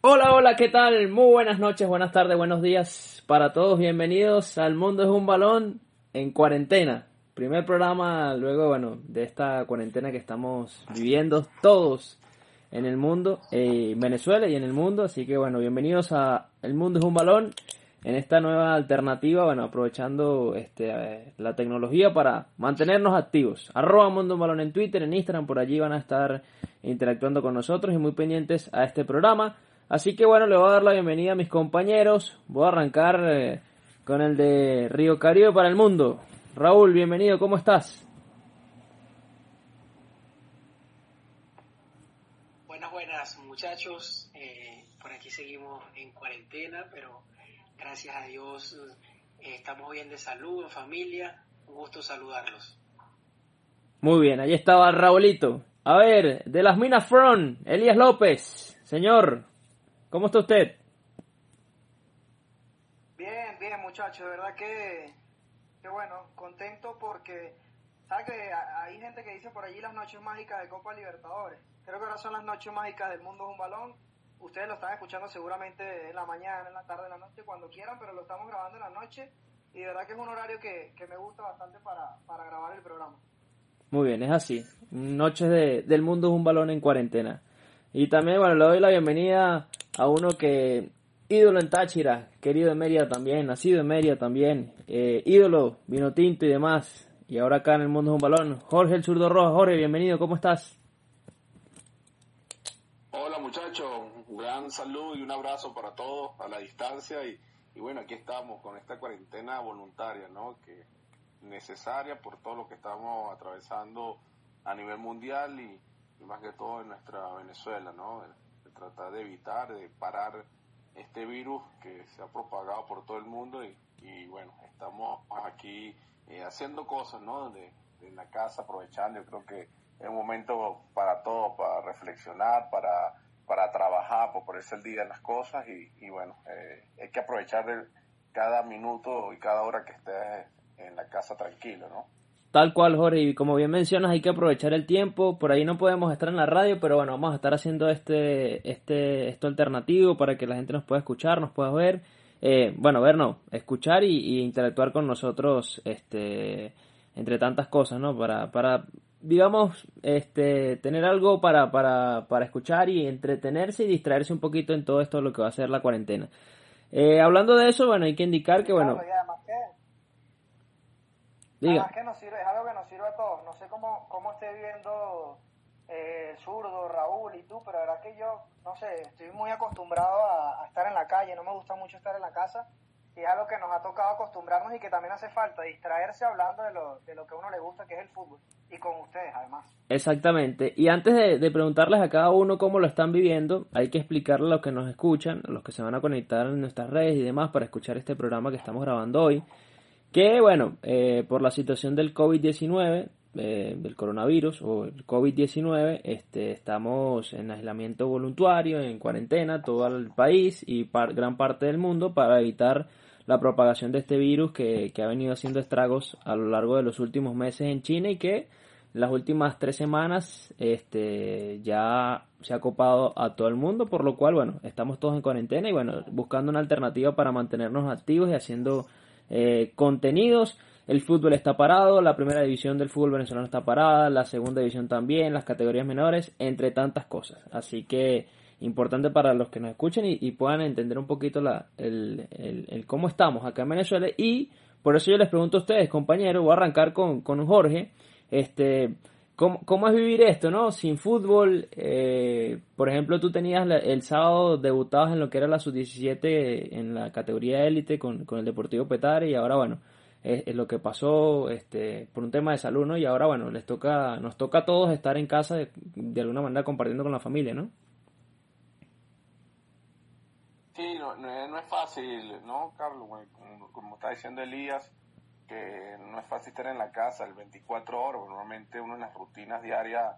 Hola, hola, ¿qué tal? Muy buenas noches, buenas tardes, buenos días para todos. Bienvenidos al Mundo es un balón en cuarentena. Primer programa luego, bueno, de esta cuarentena que estamos viviendo todos en el mundo, eh, en Venezuela y en el mundo. Así que, bueno, bienvenidos a El Mundo es un balón en esta nueva alternativa, bueno, aprovechando este, la tecnología para mantenernos activos. Arroba Mundo un Balón en Twitter, en Instagram, por allí van a estar interactuando con nosotros y muy pendientes a este programa. Así que bueno, le voy a dar la bienvenida a mis compañeros. Voy a arrancar eh, con el de Río Caribe para el mundo. Raúl, bienvenido, ¿cómo estás? Buenas, buenas muchachos. Eh, por aquí seguimos en cuarentena, pero gracias a Dios eh, estamos bien de salud, en familia. Un gusto saludarlos. Muy bien, ahí estaba Raulito. A ver, de las Minas Front, Elías López. Señor, ¿cómo está usted? Bien, bien muchachos, de verdad que, que bueno, contento porque, ¿sabes que Hay gente que dice por allí las noches mágicas de Copa Libertadores. Creo que ahora son las noches mágicas del mundo es un balón ustedes lo están escuchando seguramente en la mañana, en la tarde, en la noche, cuando quieran, pero lo estamos grabando en la noche y de verdad que es un horario que, me gusta bastante para, para, grabar el programa. Muy bien, es así. Noches de, del mundo es un balón en cuarentena. Y también, bueno, le doy la bienvenida a uno que, ídolo en Táchira, querido en Mérida también, nacido en Mérida también, eh, ídolo, vino tinto y demás. Y ahora acá en el mundo es un balón, Jorge el Zurdo Roja. Jorge, bienvenido, ¿cómo estás? Hola muchachos, un gran saludo y un abrazo para todos a la distancia y, bueno, aquí estamos con esta cuarentena voluntaria, ¿no? Que necesaria por todo lo que estamos atravesando a nivel mundial y, más que todo en nuestra Venezuela, ¿no? De, tratar de evitar, de parar este virus que se ha propagado por todo el mundo y, bueno, estamos aquí eh, haciendo cosas, ¿no? De, de la casa, aprovechando, yo creo que es un momento para todos, para reflexionar, para, para trabajar, por ponerse el día en las cosas y, bueno, eh, hay que aprovechar cada minuto y cada hora que estés en la casa tranquilo, ¿no? Tal cual, Jorge, y como bien mencionas, hay que aprovechar el tiempo. Por ahí no podemos estar en la radio, pero bueno, vamos a estar haciendo este, este, esto alternativo para que la gente nos pueda escuchar, nos pueda ver. Eh, bueno, ver no, escuchar y, y, interactuar con nosotros, este, entre tantas cosas, ¿no? Para, para digamos, este, tener algo para, para, para escuchar y entretenerse y distraerse un poquito en todo esto lo que va a ser la cuarentena. Eh, hablando de eso, bueno, hay que indicar que, bueno... Diga. que nos sirve, es algo que nos sirve a todos. No sé cómo, cómo esté viendo eh, Zurdo, Raúl y tú, pero la verdad que yo, no sé, estoy muy acostumbrado a estar en la calle, no me gusta mucho estar en la casa y es algo que nos ha tocado acostumbrarnos y que también hace falta, distraerse hablando de lo, de lo que a uno le gusta, que es el fútbol, y con ustedes además. Exactamente, y antes de, preguntarles a cada uno cómo lo están viviendo, hay que explicarle a los que nos escuchan, a los que se van a conectar en nuestras redes y demás para escuchar este programa que estamos grabando hoy, que bueno, eh, por la situación del COVID-19, eh, del coronavirus o el COVID-19, este, estamos en aislamiento voluntario, en cuarentena, todo el país y gran parte del mundo para evitar la propagación de este virus que, ha venido haciendo estragos a lo largo de los últimos meses en China y que las últimas tres semanas este, ya se ha copado a todo el mundo, por lo cual, bueno, estamos todos en cuarentena y, bueno, buscando una alternativa para mantenernos activos y haciendo eh, contenidos. El fútbol está parado, la primera división del fútbol venezolano está parada, la segunda división también, las categorías menores, entre tantas cosas. Así que importante para los que nos escuchen y, puedan entender un poquito la, el, el, cómo estamos acá en Venezuela. Y por eso yo les pregunto a ustedes, compañeros, voy a arrancar con, con Jorge. Este, ¿cómo, ¿Cómo es vivir esto, no? Sin fútbol, eh, por ejemplo, tú tenías el sábado debutabas en lo que era la sub-17 en la categoría élite con, con el Deportivo Petare y ahora, bueno, es, lo que pasó este, por un tema de salud, ¿no? Y ahora, bueno, les toca, nos toca a todos estar en casa de, alguna manera compartiendo con la familia, ¿no? Sí, no, no, es fácil, ¿no, Carlos? Como, está diciendo Elías, que no es fácil estar en la casa el 24 horas. Normalmente uno en las rutinas diarias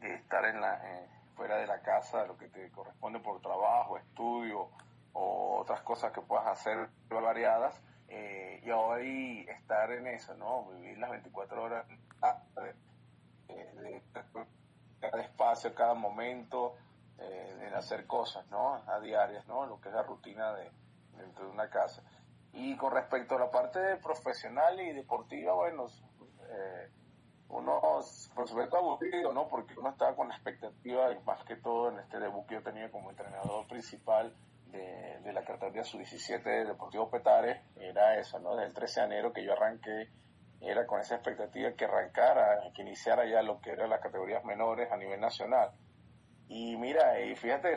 de estar en la, eh, fuera de la casa, lo que te corresponde por trabajo, estudio o otras cosas que puedas hacer variadas. Eh, y hoy estar en eso, ¿no? Vivir las 24 horas de, de, cada espacio, cada momento, eh, el hacer cosas, ¿no? A diarias, ¿no? Lo que es la rutina de dentro de una casa. Y con respecto a la parte profesional y deportiva, bueno, eh, uno, por supuesto, aburrido, ¿no? Porque uno estaba con la expectativa, más que todo en este debut que yo tenía como entrenador principal de, de la categoría sub-17 de Deportivo Petare, era eso, ¿no? Desde el 13 de enero que yo arranqué, era con esa expectativa que arrancara, que iniciara ya lo que eran las categorías menores a nivel nacional. Y mira, y fíjate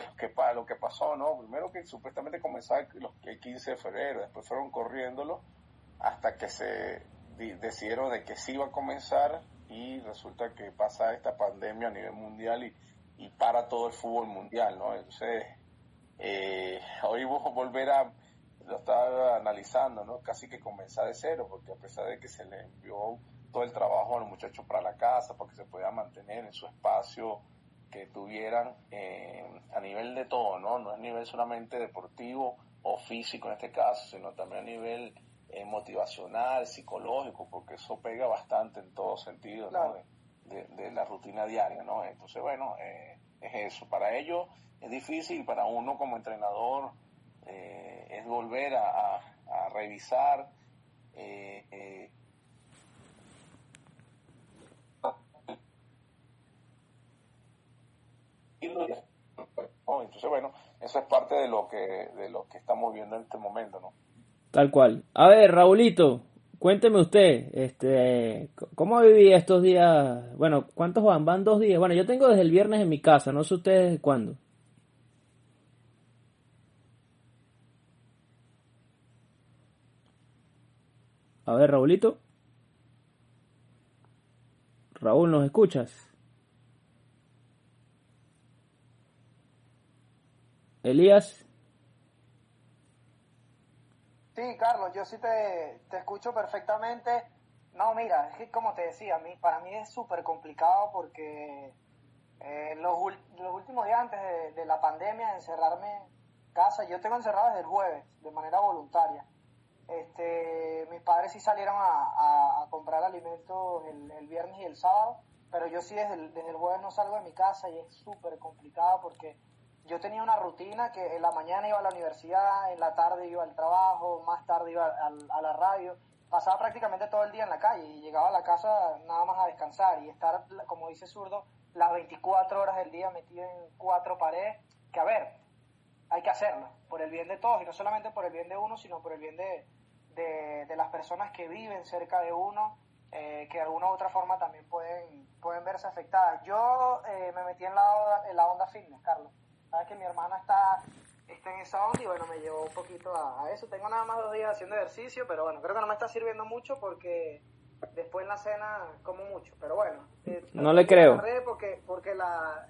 lo que, pasó, ¿no? Primero que supuestamente comenzaba el 15 de febrero, después fueron corriéndolo hasta que se decidieron de que sí iba a comenzar y resulta que pasa esta pandemia a nivel mundial y, y para todo el fútbol mundial, ¿no? Entonces, eh, hoy vos volver a, lo estaba analizando, ¿no? Casi que comenzar de cero, porque a pesar de que se le envió todo el trabajo a los muchachos para la casa, para que se pueda mantener en su espacio que tuvieran eh, a nivel de todo, ¿no? No es nivel solamente deportivo o físico en este caso, sino también a nivel eh, motivacional, psicológico, porque eso pega bastante en todo sentido, ¿no? De, de, la rutina diaria, ¿no? Entonces, bueno, eh, es eso. Para ellos es difícil, para uno como entrenador eh, es volver a, a, a revisar eh, eh, entonces bueno eso es parte de lo que de lo que estamos viendo en este momento no tal cual. A ver Raulito cuénteme usted este cómo vivía estos días bueno cuántos van van dos días. Bueno yo tengo desde el viernes en mi casa no sé ustedes cuándo. A ver, Raulito. Raúl, ¿nos escuchas? Elías. Sí, Carlos, yo sí te, te escucho perfectamente. No, mira, es que como te decía, a mí, para mí es súper complicado porque eh, los, los, últimos días antes de, la pandemia, encerrarme en casa, yo tengo encerrado desde el jueves, de manera voluntaria. Este, mis padres sí salieron a, a, comprar alimentos el, el, viernes y el sábado, pero yo sí desde el, desde el jueves no salgo de mi casa y es súper complicado porque yo tenía una rutina que en la mañana iba a la universidad, en la tarde iba al trabajo, más tarde iba a, a la radio, pasaba prácticamente todo el día en la calle y llegaba a la casa nada más a descansar y estar, como dice Zurdo, las 24 horas del día metido en cuatro paredes, que a ver, hay que hacerlo, por el bien de todos, y no solamente por el bien de uno, sino por el bien de, de, de las personas que viven cerca de uno, eh, que de alguna u otra forma también pueden, pueden verse afectadas. Yo eh, me metí en la, en la onda fitness, Carlos. Sabes que mi hermana está, está en esa onda y bueno, me llevó un poquito a, a, eso. Tengo nada más dos días haciendo ejercicio, pero bueno, creo que no me está sirviendo mucho porque después en la cena como mucho. Pero bueno, eh, no le creo. Porque, porque la,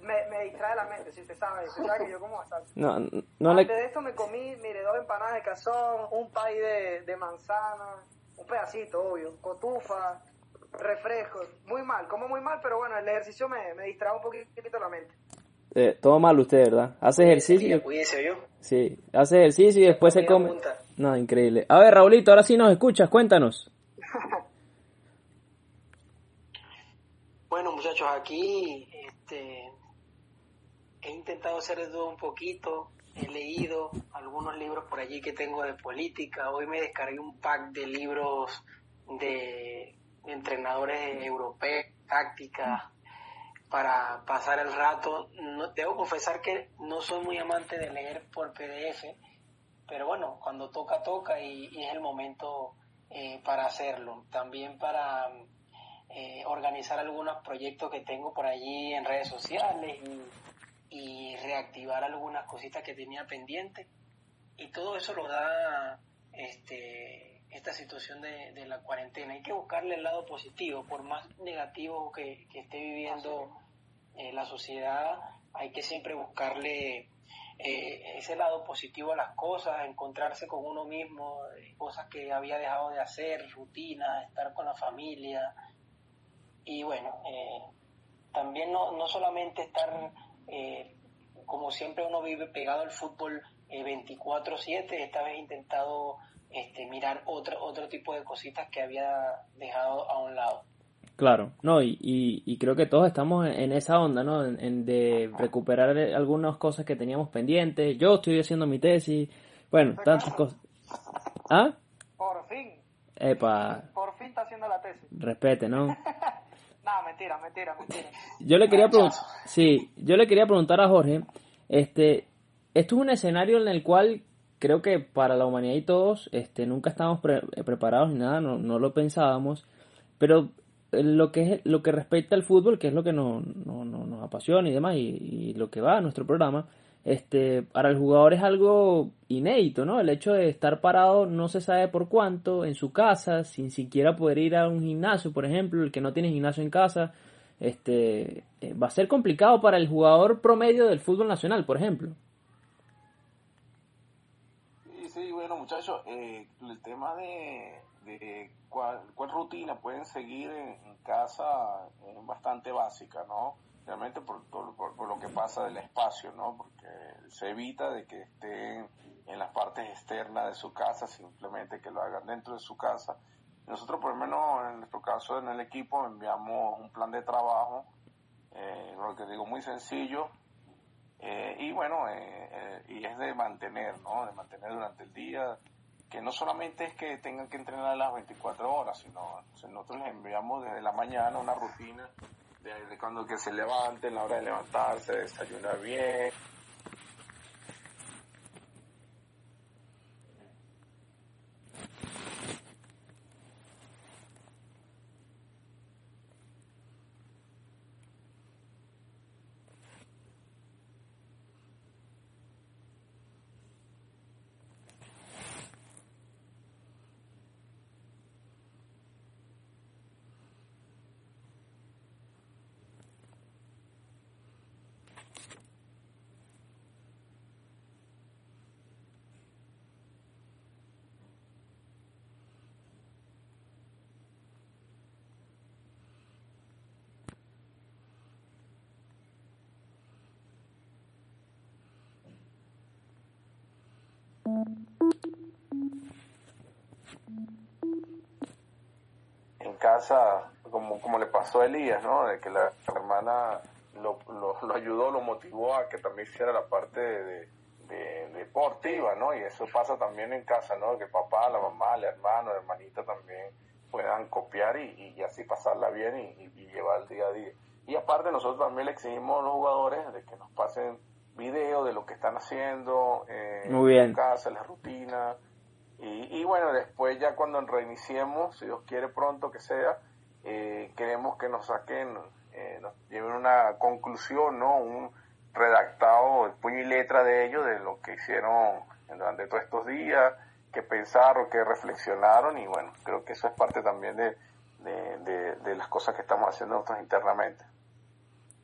me, me, distrae la mente, si usted sabe, usted sabe que yo como bastante. No, no Antes le... de esto me comí, mire, dos empanadas de cazón, un pay de, de manzana, un pedacito, obvio, cotufa, refrescos, muy mal, como muy mal, pero bueno, el ejercicio me, me distrae un poquito la mente. Eh, todo mal usted, ¿verdad? Hace ejercicio. Cuídese yo. Sí, hace ejercicio y después se come. No, increíble. A ver, Raulito, ahora sí nos escuchas, cuéntanos. bueno, muchachos, aquí este, he intentado hacer de todo un poquito, he leído algunos libros por allí que tengo de política, hoy me descargué un pack de libros de, de entrenadores europeos, tácticas, para pasar el rato. No, debo confesar que no soy muy amante de leer por PDF, pero bueno, cuando toca, toca y, es el momento eh, para hacerlo. También para eh, organizar algunos proyectos que tengo por allí en redes sociales y, reactivar algunas cositas que tenía pendientes. Y todo eso lo da este, esta situación de, de, la cuarentena. Hay que buscarle el lado positivo, por más negativo que, que esté viviendo eh, la sociedad, hay que siempre buscarle eh, ese lado positivo a las cosas, encontrarse con uno mismo, eh, cosas que había dejado de hacer, rutinas, estar con la familia. Y bueno, también no, no solamente estar como siempre uno vive pegado al fútbol eh, 24/7, esta vez intentado este, mirar otro, otro tipo de cositas que había dejado a un lado. Claro, no, y, y, creo que todos estamos en, esa onda, ¿no? En, de recuperar algunas cosas que teníamos pendientes. Yo estoy haciendo mi tesis, bueno, tantas cosas. ¿Ah? Por fin. Epa. Por fin está haciendo la tesis. Respete, ¿no? no, mentira, mentira, mentira. Yo le quería preguntar, sí, yo le quería preguntar a Jorge, este, esto es un escenario en el cual creo que para la humanidad y todos, este, nunca estábamos preparados ni nada, no, no lo pensábamos, pero lo que es lo que respecta al fútbol, que es lo que nos, nos apasiona y demás, y, lo que va a nuestro programa, este, para el jugador es algo inédito, ¿no? El hecho de estar parado no se sabe por cuánto en su casa, sin siquiera poder ir a un gimnasio, por ejemplo, el que no tiene gimnasio en casa, este, eh, va a ser complicado para el jugador promedio del fútbol nacional, por ejemplo. Sí, bueno, muchachos, eh, el tema de de cuál, rutina pueden seguir en, casa es bastante básica, ¿no? Realmente por, por, lo que pasa del espacio, ¿no? Porque se evita de que estén en las partes externas de su casa, simplemente que lo hagan dentro de su casa. Nosotros, por lo menos en nuestro caso, en el equipo, enviamos un plan de trabajo, eh, lo que digo, muy sencillo, eh, y bueno, eh, eh, y es de mantener, ¿no? De mantener durante el día, que no solamente es que tengan que entrenar las 24 horas, sino nosotros les enviamos desde la mañana una rutina de, cuando que se levanten, la hora de levantarse, desayunar bien, En casa, como, como le pasó a Elías, ¿no? De que la, hermana lo, lo, ayudó, lo motivó a que también hiciera la parte de, deportiva, ¿no? Y eso pasa también en casa, ¿no? Que papá, la mamá, el hermano, la hermanita también puedan copiar y, y así pasarla bien y, y, llevar el día a día. Y aparte nosotros también le exigimos a los jugadores de que nos pasen video de lo que están haciendo eh, en casa, la rutina. Y, y, bueno, después ya cuando reiniciemos, si Dios quiere pronto que sea, eh, queremos que nos saquen, eh, nos lleven una conclusión, ¿no? Un redactado, el puño y letra de ellos, de lo que hicieron durante todos estos días, que pensaron, que reflexionaron y bueno, creo que eso es parte también de, de, de las cosas que estamos haciendo nosotros internamente.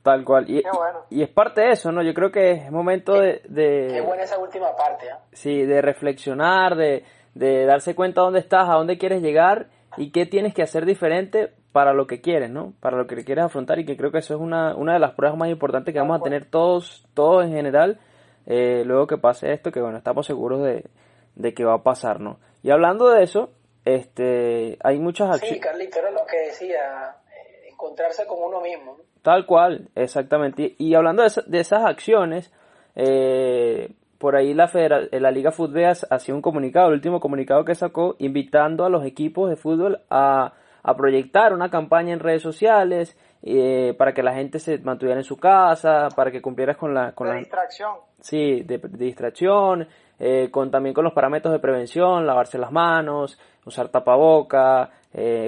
Tal cual. Y, y, es parte de eso, ¿no? Yo creo que es momento de... Qué buena esa última parte, ¿eh? Sí, de reflexionar, de, de darse cuenta dónde estás, a dónde quieres llegar y qué tienes que hacer diferente para lo que quieres, ¿no? Para lo que quieres afrontar y que creo que eso es una, una de las pruebas más importantes que vamos a tener todos, todos en general, eh, luego que pase esto, que bueno, estamos seguros de, de que va a pasar, ¿no? Y hablando de eso, este, hay muchas acciones... Sí, Carlito, era lo que decía, eh, encontrarse con uno mismo. Tal cual, exactamente. Y, hablando de, esas acciones, eh, por ahí la, la Liga Fútbol hacía un comunicado, el último comunicado que sacó, invitando a los equipos de fútbol a, proyectar una campaña en redes sociales eh, para que la gente se mantuviera en su casa, para que cumplieras con la... Con de la, distracción. Sí, de, distracción, eh, con también con los parámetros de prevención, lavarse las manos, usar tapaboca,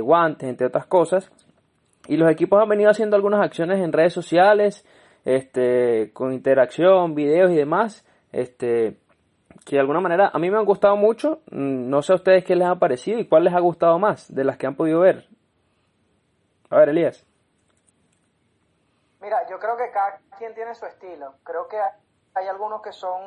guantes, entre otras cosas. Y los equipos han venido haciendo algunas acciones en redes sociales, este, con interacción, videos y demás, este, que de alguna manera a mí me han gustado mucho. Mm, no sé a ustedes qué les ha parecido y cuál les ha gustado más de las que han podido ver. A ver, Elías. Mira, yo creo que cada quien tiene su estilo. Creo que hay algunos que son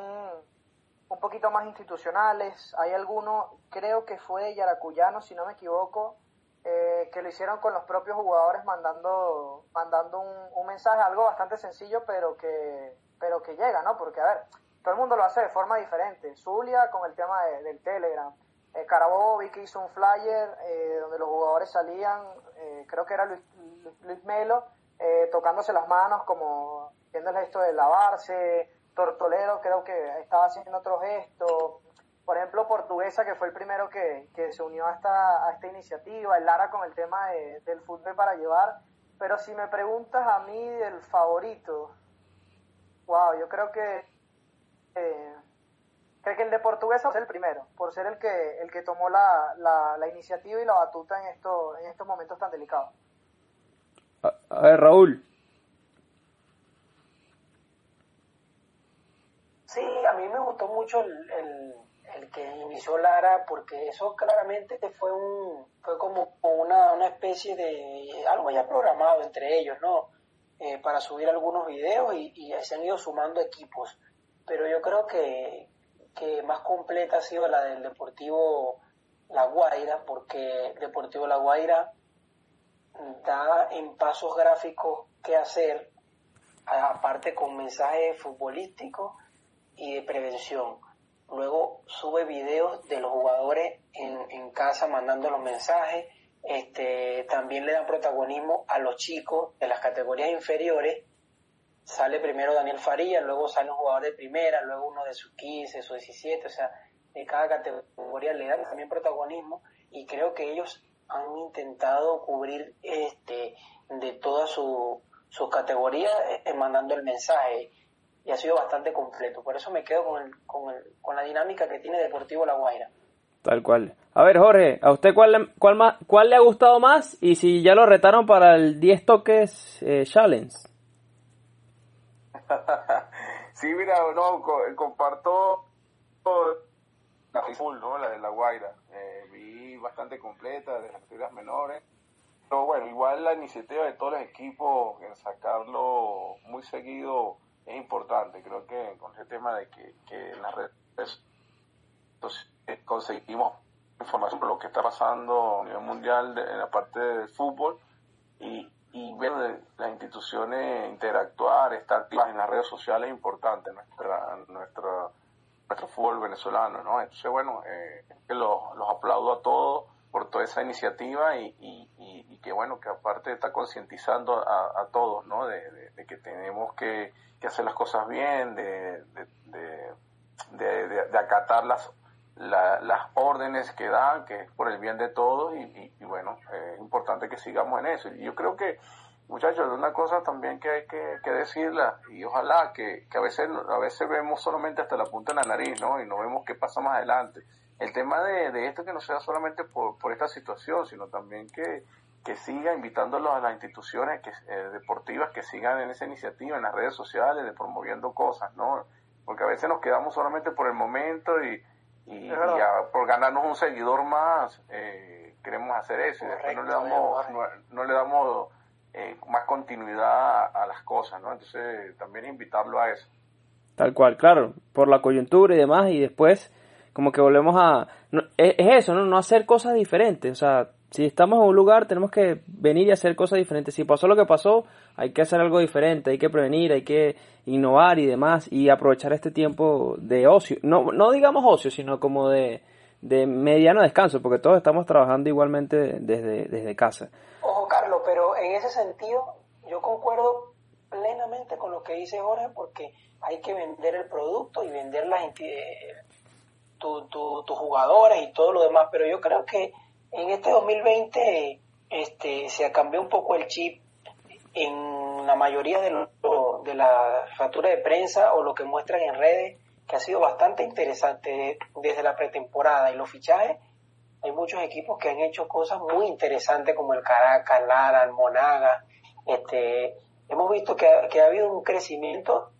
un poquito más institucionales. Hay algunos, creo que fue Yaracuyano, si no me equivoco, eh, que lo hicieron con los propios jugadores mandando mandando un, mensaje, algo bastante sencillo, pero que pero que llega, ¿no? Porque, a ver, todo el mundo lo hace de forma diferente. Zulia con el tema del Telegram. Eh, Carabobo vi que hizo un flyer eh, donde los jugadores salían, eh, creo que era Luis, Luis Melo, eh, tocándose las manos como haciendo el gesto de lavarse, Tortolero creo que estaba haciendo otro gesto, por ejemplo Portuguesa que fue el primero que, que se unió a esta, a esta iniciativa, el Lara con el tema de, del fútbol para llevar, pero si me preguntas a mí del favorito, wow, yo creo que... Eh, creo que el de Portuguesa es el primero, por ser el que, el que tomó la, la, la iniciativa y la batuta en, esto, en estos momentos tan delicados. A, ver, Raúl. Sí, a mí me gustó mucho el, el, el, que inició Lara porque eso claramente fue un fue como una, una especie de algo ya programado entre ellos, ¿no? Eh, para subir algunos videos y, y se han ido sumando equipos. Pero yo creo que, que más completa ha sido la del Deportivo La Guaira, porque Deportivo La Guaira da en pasos gráficos qué hacer, aparte con mensajes futbolísticos y de prevención. Luego sube videos de los jugadores en, en casa mandando los mensajes. Este, también le dan protagonismo a los chicos de las categorías inferiores. Sale primero Daniel Faría, luego sale un jugador de primera, luego uno de sus 15, sus 17, o sea, de cada categoría le dan también protagonismo y creo que ellos han intentado cubrir este de todas sus su categorías eh, mandando el mensaje y ha sido bastante completo. Por eso me quedo con, el, con, el, con la dinámica que tiene Deportivo La Guaira. Tal cual. A ver, Jorge, ¿a usted cuál, le, cuál, más, cuál le ha gustado más? Y si ya lo retaron para el 10 toques eh, challenge. sí, mira, no, comparto la full, ¿no? La de La Guaira. Eh, vi bastante completa de las categorías menores. Pero bueno, igual la iniciativa de todos los equipos en sacarlo muy seguido es importante. Creo que con ese tema de que, que en las redes conseguimos información sobre lo que está pasando a nivel mundial de, en la parte del fútbol y, y ver las instituciones interactuar, estar activas en las redes sociales es importante nuestra, nuestra, nuestro fútbol venezolano, ¿no? Entonces, bueno, eh, los, los aplaudo a todos por toda esa iniciativa y, y, y, que bueno, que aparte está concientizando a, a, todos, ¿no? De, que tenemos que, que, hacer las cosas bien, de, de acatar las, la, las órdenes que dan, que es por el bien de todos y, bueno, es importante que sigamos en eso. Y yo creo que, muchachos, una cosa también que hay que, que decirla y ojalá que, que a veces a veces vemos solamente hasta la punta de la nariz, ¿no? Y no vemos qué pasa más adelante el tema de, de, esto que no sea solamente por, por esta situación, sino también que, que siga invitándolos a las instituciones que, eh, deportivas que sigan en esa iniciativa, en las redes sociales, de promoviendo cosas, ¿no? Porque a veces nos quedamos solamente por el momento y, y, y a, por ganarnos un seguidor más, eh, queremos hacer eso Correcto, y después no le damos, no, no le damos eh, más continuidad a, a las cosas, ¿no? Entonces también invitarlo a eso. Tal cual, claro, por la coyuntura y demás, y después como que volvemos a... No, es, es, eso, ¿no? No hacer cosas diferentes. O sea, si estamos en un lugar tenemos que venir y hacer cosas diferentes. Si pasó lo que pasó, hay que hacer algo diferente, hay que prevenir, hay que innovar y demás y aprovechar este tiempo de ocio. No, no digamos ocio, sino como de, de mediano descanso, porque todos estamos trabajando igualmente desde, desde casa. Ojo, Carlos, pero en ese sentido yo concuerdo plenamente con lo que dice Jorge porque hay que vender el producto y vender las tus tu, tu jugadores y todo lo demás, pero yo creo que en este 2020 este, se cambió un poco el chip en la mayoría de, lo, de la factura de prensa o lo que muestran en redes, que ha sido bastante interesante desde la pretemporada y los fichajes. Hay muchos equipos que han hecho cosas muy interesantes como el Caracas, Lara, el Monaga. Este, hemos visto que ha habido un crecimiento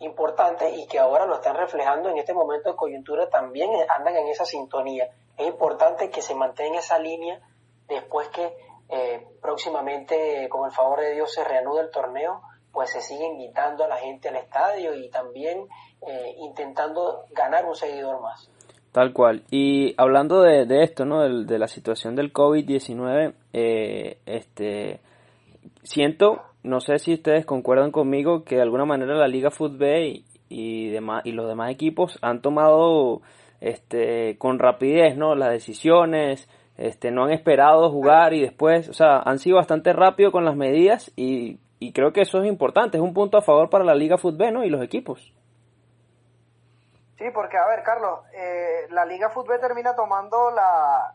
importante y que ahora lo están reflejando en este momento de coyuntura, también andan en esa sintonía. Es importante que se mantenga esa línea después que eh, próximamente, con el favor de Dios, se reanude el torneo, pues se sigue invitando a la gente al estadio y también eh, intentando ganar un seguidor más. Tal cual. Y hablando de, de esto, ¿no? De, de, la situación del COVID-19, eh, este, siento no sé si ustedes concuerdan conmigo que de alguna manera la Liga Fútbol y, y, demás, y los demás equipos han tomado este, con rapidez ¿no? las decisiones, este, no han esperado jugar y después, o sea, han sido bastante rápido con las medidas y, y creo que eso es importante, es un punto a favor para la Liga Fútbol ¿no? y los equipos. Sí, porque a ver, Carlos, eh, la Liga Fútbol termina tomando la,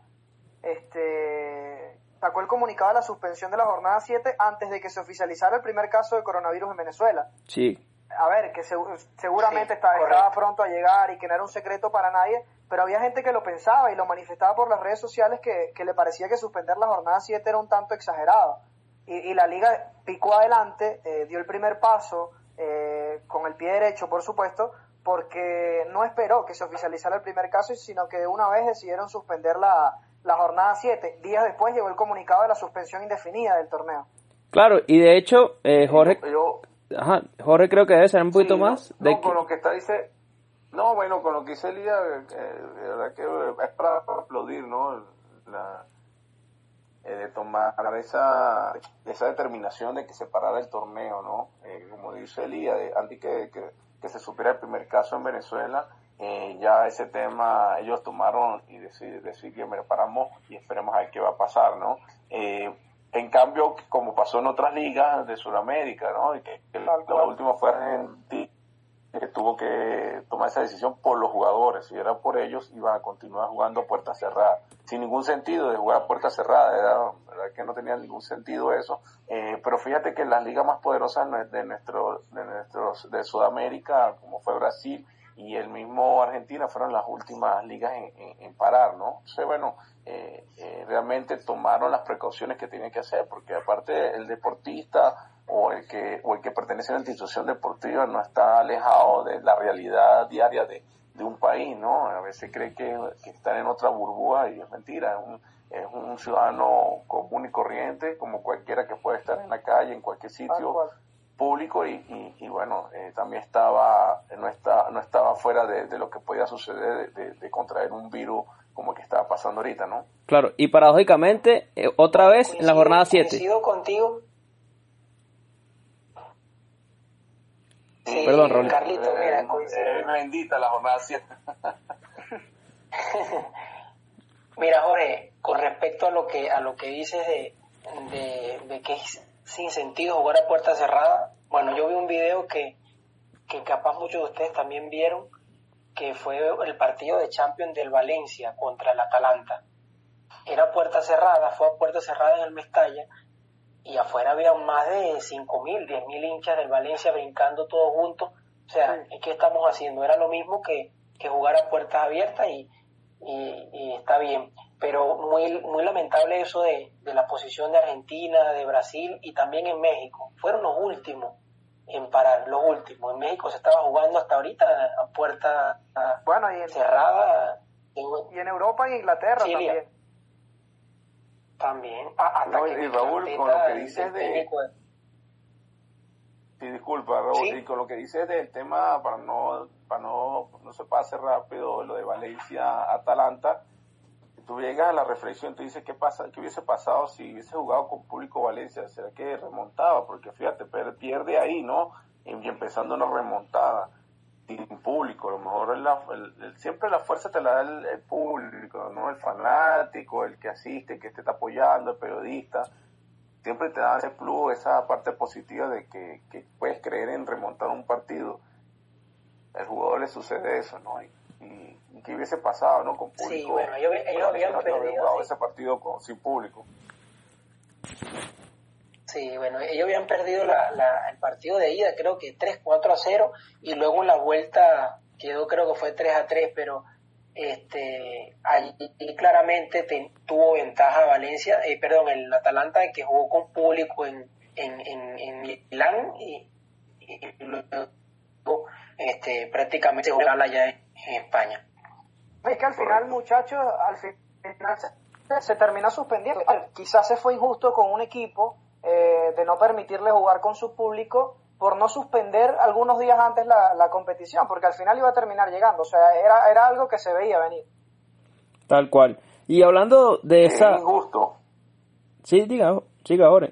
este, sacó el comunicado de la suspensión de la jornada 7 antes de que se oficializara el primer caso de coronavirus en Venezuela. Sí. A ver, que seguramente estaba, estaba pronto a llegar y que no era un secreto para nadie, pero había gente que lo pensaba y lo manifestaba por las redes sociales que, que le parecía que suspender la jornada 7 era un tanto exagerado. Y, y la liga picó adelante, eh, dio el primer paso, eh, con el pie derecho, por supuesto, porque no esperó que se oficializara el primer caso, sino que de una vez decidieron suspender la, la jornada 7. Días después llegó el comunicado de la suspensión indefinida del torneo. Claro, y de hecho, eh, Jorge, yo, ajá, Jorge creo que debe ser un poquito más. de con lo que está dice, no, bueno, con lo que dice Elías, eh, verdad que es para aplaudir, ¿no? La, eh, de tomar esa, esa determinación de que se parara el torneo, ¿no? Eh, como dice Elías, de, antes que, que, que, se supiera el primer caso en Venezuela, eh, ya ese tema ellos tomaron y decir, decir que me paramos y esperemos a ver qué va a pasar, ¿no? Eh, en cambio, como pasó en otras ligas de Sudamérica, ¿no? Y que, que la, la, última fue Argentina, que tuvo que tomar esa decisión por los jugadores. Si era por ellos, iban a continuar jugando a puerta cerrada. Sin ningún sentido de jugar a puerta cerrada. Era, verdad que no tenía ningún sentido eso. Eh, pero fíjate que las ligas más poderosas de, nuestro, de, nuestros, de Sudamérica, como fue Brasil, y el mismo Argentina fueron las últimas ligas en, en, en parar, ¿no? Entonces, bueno, eh, eh, realmente tomaron las precauciones que tienen que hacer, porque aparte el deportista o el que o el que pertenece a una institución deportiva no está alejado de la realidad diaria de, de un país, ¿no? A veces cree que, que están en otra burbuja y es mentira, es un, es un ciudadano común y corriente, como cualquiera que puede estar en la calle, en cualquier sitio público y, y, y bueno, eh, también estaba, no, está, no estaba fuera de, de lo que podía suceder de, de, de, contraer un virus como que estaba pasando ahorita, ¿no? Claro, y paradójicamente, eh, otra vez coincido, en la jornada 7. Coincido contigo. Sí, Perdón. Carlito, mira, coincido. Eh, bendita la jornada 7. mira, Jorge, con respecto a lo que a lo que dices de, de, de que es sin sentido jugar a puerta cerrada. Bueno, yo vi un video que, que capaz muchos de ustedes también vieron, que fue el partido de Champions del Valencia contra el Atalanta. Era puerta cerrada, fue a puerta cerrada en el Mestalla, y afuera había más de 5.000, 10.000 hinchas del Valencia brincando todos juntos. O sea. ¿qué estamos haciendo? Era lo mismo que, que jugar a puertas abiertas y, y, y está bien pero muy, muy lamentable eso de, de, la posición de Argentina, de Brasil y también en México. Fueron los últimos en parar, los últimos. En México se estaba jugando hasta ahorita a puerta bueno, y en, cerrada. En, y en Europa y Inglaterra Chile. también. También. Hasta no, y Raúl, con lo que dices de... Sí, disculpa, Raúl, ¿Sí? y con lo que dices del tema, para no, para no, no se pase rápido, lo de Valencia-Atalanta, llegas a la reflexión, tú dices, ¿qué, pasa, qué hubiese pasado si hubiese jugado con público Valencia? ¿Será que remontaba? Porque fíjate, pierde ahí, ¿no? Y empezando una remontada sin público, a lo mejor siempre la fuerza te la da el, público, ¿no? El fanático, el que asiste, el que te está apoyando, el periodista, siempre te da ese plus, esa parte positiva de que, que puedes creer en remontar un partido. El jugador le sucede eso, ¿no? Y, y qué hubiese pasado, ¿no? Con público. Sí, bueno, ellos, ellos habían no perdido. Sí. ese partido con, sin público. Sí, bueno, ellos habían perdido la, la, el partido de ida, creo que 3, 4 a 0, y luego en la vuelta quedó, creo que fue 3 a 3, pero este allí claramente te, tuvo ventaja Valencia, eh, perdón, el Atalanta que jugó con público en, en, en, en Milán y, y, y luego este, prácticamente allá en, en España. Es que al final, muchachos, al final se, se termina suspendiendo. Quizás se fue injusto con un equipo eh, de no permitirle jugar con su público por no suspender algunos días antes la, la, competición, porque al final iba a terminar llegando. O sea, era, era algo que se veía venir. Tal cual. Y hablando de esa... Es injusto. Sí, diga, siga ahora.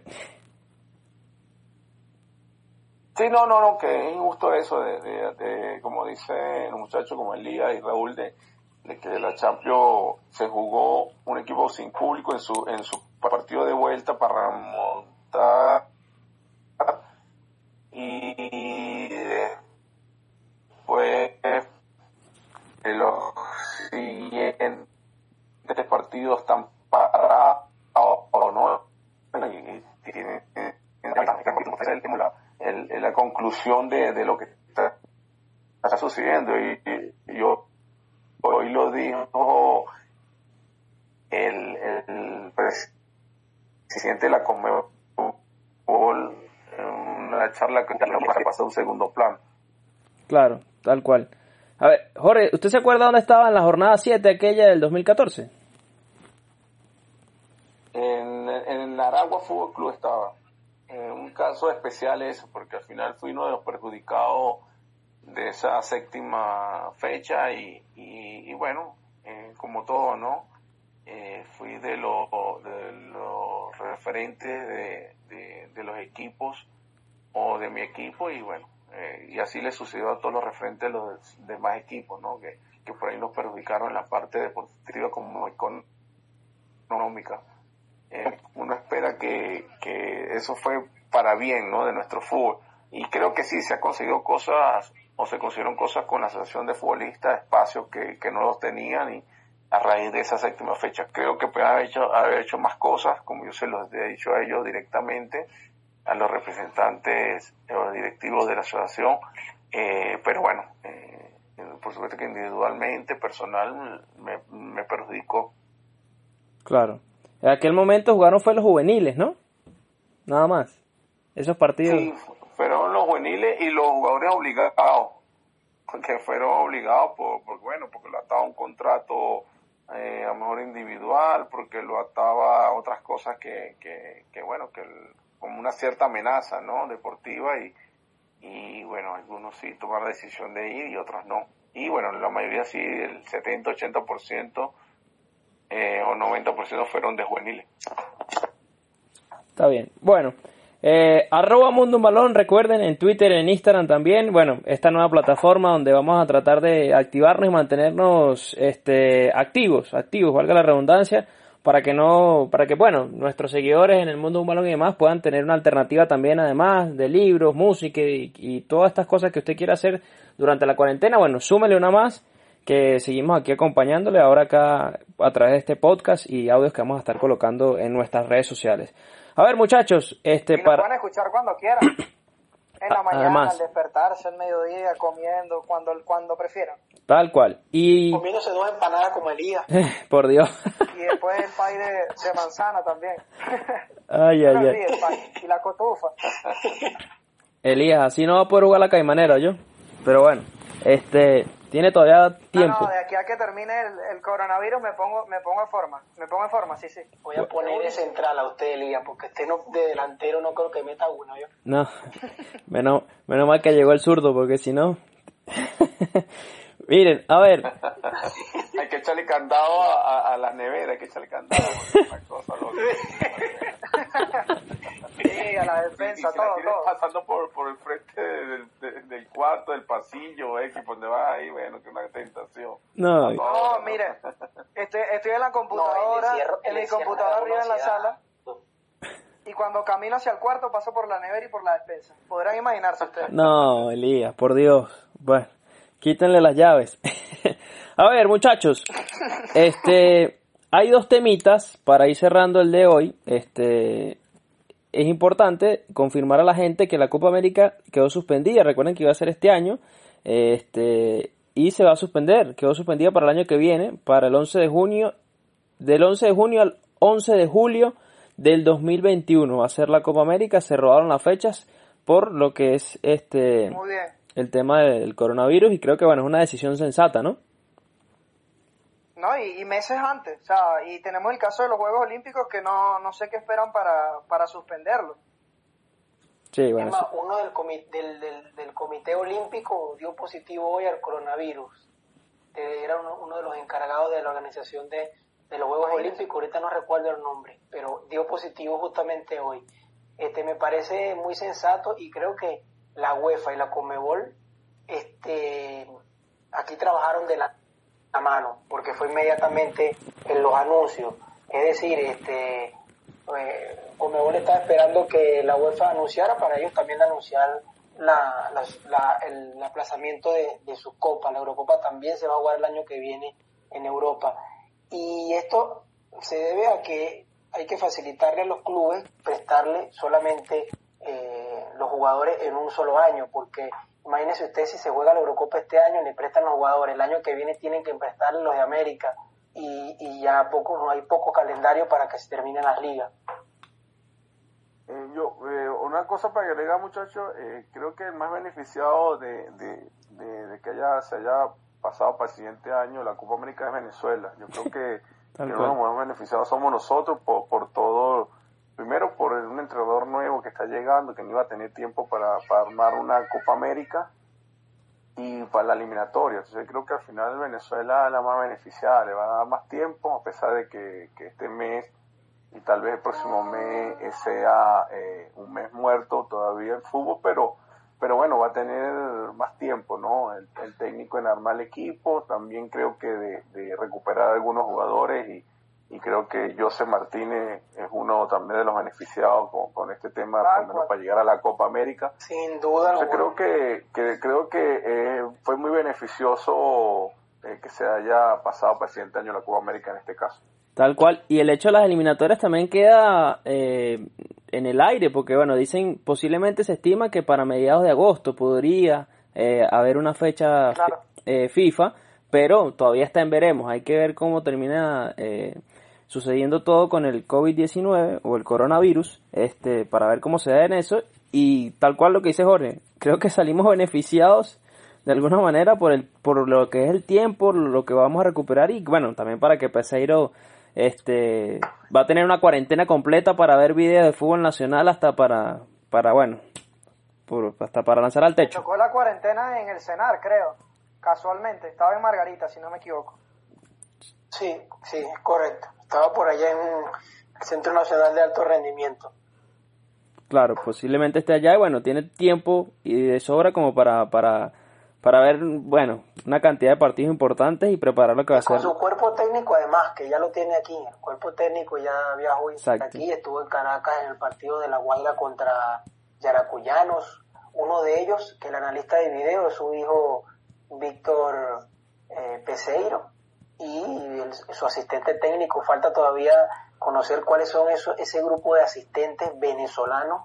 Sí, no, no, no, que es injusto eso de, de, de como dice el muchacho como Elías y Raúl, de, de que la Champions se jugó un equipo sin público en su en su partido de vuelta para remontar. Y después los siguientes partidos están parados conclusión de, de lo que está, está sucediendo y, y yo hoy lo dijo el, el presidente de la Conmebol en una charla que pasó a un segundo plano. Claro, tal cual. A ver, Jorge, ¿usted se acuerda dónde estaba en la jornada 7 aquella del 2014? En, en Aragua Fútbol Club estaba. En un caso especial eso, porque al final fui uno de los perjudicados de esa séptima fecha y, y, y bueno, eh, como todo, ¿no? Eh, fui de, lo, de los referentes de, de, los equipos o de mi equipo y bueno, eh, y así le sucedió a todos los referentes de los demás equipos, ¿no? Que, que por ahí nos perjudicaron en la parte deportiva como económica. Uno espera que, que eso fue para bien, ¿no? De nuestro fútbol. Y creo que sí, se han conseguido cosas o se consiguieron cosas con la asociación de futbolistas, espacios que, que no los tenían y a raíz de esa séptima fecha. Creo que pueden haber hecho, haber hecho más cosas, como yo se los he dicho a ellos directamente, a los representantes o directivos de la asociación, eh, pero bueno, eh, por supuesto que individualmente, personal, me, me perjudicó. Claro. En aquel momento jugaron fue los juveniles, ¿no? Nada más. Esos partidos. Sí, fueron los juveniles y los jugadores obligados, que fueron obligados por, por bueno, porque lo ataba un contrato eh, a lo mejor individual, porque lo ataba a otras cosas que, que, que bueno, que el, como una cierta amenaza, ¿no? Deportiva y, y bueno, algunos sí tomaron la decisión de ir y otros no. Y bueno, la mayoría sí, el 70-80% eh, o 90% fueron de juveniles. Está bien. Bueno, eh, arroba Mundo un Balón, recuerden, en Twitter, en Instagram también. Bueno, esta nueva plataforma donde vamos a tratar de activarnos y mantenernos este, activos, activos, valga la redundancia, para que no, para que, bueno, nuestros seguidores en el Mundo un Balón y demás puedan tener una alternativa también, además de libros, música y, y todas estas cosas que usted quiera hacer durante la cuarentena. Bueno, súmele una más que seguimos aquí acompañándole ahora acá a través de este podcast y audios que vamos a estar colocando en nuestras redes sociales. A ver, muchachos, este y nos para pueden escuchar cuando quieran. En la mañana, Además. al despertarse, al mediodía, comiendo, cuando cuando prefieran. tal cual. Y Comiéndose dos empanadas como Elías. por Dios. Y después el pay de, de manzana también. Ay, ay, sí, ay. el pay. Y la cotufa. Elías, así no va a poder jugar la caimanera, yo. Pero bueno, este tiene todavía No, tiempo. no, de aquí a que termine el, el coronavirus me pongo me pongo en forma. Me pongo en forma, sí, sí. Voy a poner de central a usted, Elías, porque este no, de delantero no creo que meta uno. Yo. No, menos, menos mal que llegó el zurdo, porque si no. Miren, a ver, hay que echarle candado a, a, a las neveras, hay que echarle candado. Una cosa loca. Sí, a la defensa, Y si la todo, pasando por, por el frente del, del, del cuarto, del pasillo, X, por donde vas ahí, bueno, que una tentación. no, No, mire, estoy, estoy en la computadora, No, el encierro- en el mi computadora arriba en la sala, y cuando camino hacia el cuarto paso por la nevera y por la despensa. Podrán imaginarse ustedes. no, Elías, por Dios. Bueno, quítenle las llaves. a ver, muchachos, este, hay dos temitas para ir cerrando el de hoy. Este, es importante confirmar a la gente que la Copa América quedó suspendida. Recuerden que iba a ser este año. Este, y se va a suspender. Quedó suspendida para el año que viene, para el 11 de junio. Del 11 de junio al 11 de julio del 2021 va a ser la Copa América. Se robaron las fechas por lo que es este el tema del coronavirus y creo que bueno es una decisión sensata, ¿no? No, y, y meses antes, o sea, y tenemos el caso de los Juegos Olímpicos que no, no sé qué esperan para, para suspenderlo. Sí, bueno. sí. uno del, comi- del, del, del Comité Olímpico dio positivo hoy al coronavirus. Eh, Era uno, uno de los encargados de la organización de, de los Juegos Olímpicos, ahorita no recuerdo el nombre, pero dio positivo justamente hoy. Este me parece muy sensato y creo que la UEFA y la Comebol este aquí trabajaron de la la mano, porque fue inmediatamente en los anuncios. Es decir, este, eh, Conmebol estaba esperando que la UEFA anunciara para ellos también anunciar la, el aplazamiento de, de su copa. La Eurocopa también se va a jugar el año que viene en Europa. Y esto se debe a que hay que facilitarle a los clubes prestarle solamente eh, los jugadores en un solo año, porque imagínense ustedes si se juega la Eurocopa este año, le prestan los jugadores, el año que viene tienen que prestarle los de América y, y ya poco, no hay poco calendario para que se terminen las ligas. Eh, yo, eh, una cosa para agregar, muchachos, eh, creo que el más beneficiado de, de, de, que haya, se haya pasado para el siguiente año la Copa América es Venezuela. Yo creo que, que los más beneficiados somos nosotros por, por todo, primero por un entrenador nuevo que está llegando, que no iba a tener tiempo para, para armar una Copa América y para la eliminatoria. Entonces creo que al final Venezuela la más beneficiada, le va a dar más tiempo, a pesar de que, que este mes y tal vez el próximo mes sea eh, un mes muerto todavía el fútbol, pero pero bueno, va a tener más tiempo, ¿no? El, técnico en armar el equipo, también creo que de, recuperar algunos jugadores y, y, creo que José Martínez es uno también de los beneficiados con, este tema, para llegar a la Copa América. Sin duda. Entonces creo que, que, creo que eh, fue muy beneficioso eh, que se haya pasado para el siguiente año la Copa América en este caso. Tal cual. Y el hecho de las eliminatorias también queda eh, en el aire, porque bueno, dicen posiblemente se estima que para mediados de agosto podría eh, haber una fecha eh, FIFA, pero todavía está en veremos. Hay que ver cómo termina sucediendo todo con el COVID-19 o el coronavirus, este, para ver cómo se da en eso. Y tal cual lo que dice Jorge, creo que salimos beneficiados de alguna manera por el por lo que es el tiempo, lo que vamos a recuperar y bueno, también para que Peseiro este va a tener una cuarentena completa para ver videos de fútbol nacional hasta para para bueno hasta para lanzar al techo. tocó la cuarentena en el cenar, creo. Casualmente, estaba en Margarita, si no me equivoco. Sí, sí, es correcto. Estaba por allá en el Centro Nacional de Alto Rendimiento. Claro, posiblemente esté allá y bueno, tiene tiempo y de sobra como para, para para ver, bueno, una cantidad de partidos importantes y preparar lo que va a ser. Con su cuerpo técnico, además, que ya lo tiene aquí. El cuerpo técnico ya viajó aquí, estuvo en Caracas en el partido de La Guaira contra Yaracuyanos. Uno de ellos, que el analista de video es su hijo Víctor eh, Peseiro y su asistente técnico. Falta todavía conocer cuáles son esos, ese grupo de asistentes venezolanos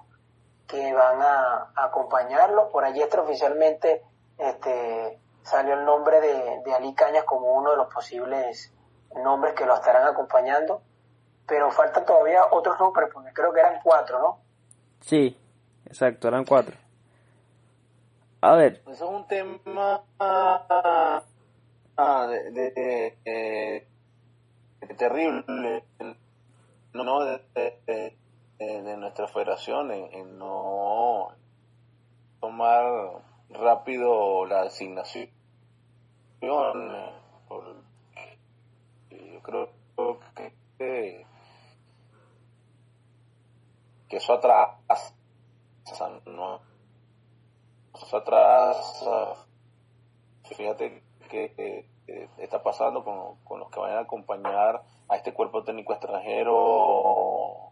que van a, a acompañarlo. Por allí extraoficialmente este, salió el nombre de, de Ali Cañas como uno de los posibles nombres que lo estarán acompañando, pero faltan todavía otros nombres, porque creo que eran cuatro, ¿no? Sí, exacto, eran cuatro. A ver. Eso es un tema ah, de, de, terrible, no de, de, nuestra federación en no tomar rápido la asignación. Yo creo que, que, eso atrasa, ¿no? Eso atrasa. Fíjate que, está pasando con, con los que vayan a acompañar a este cuerpo técnico extranjero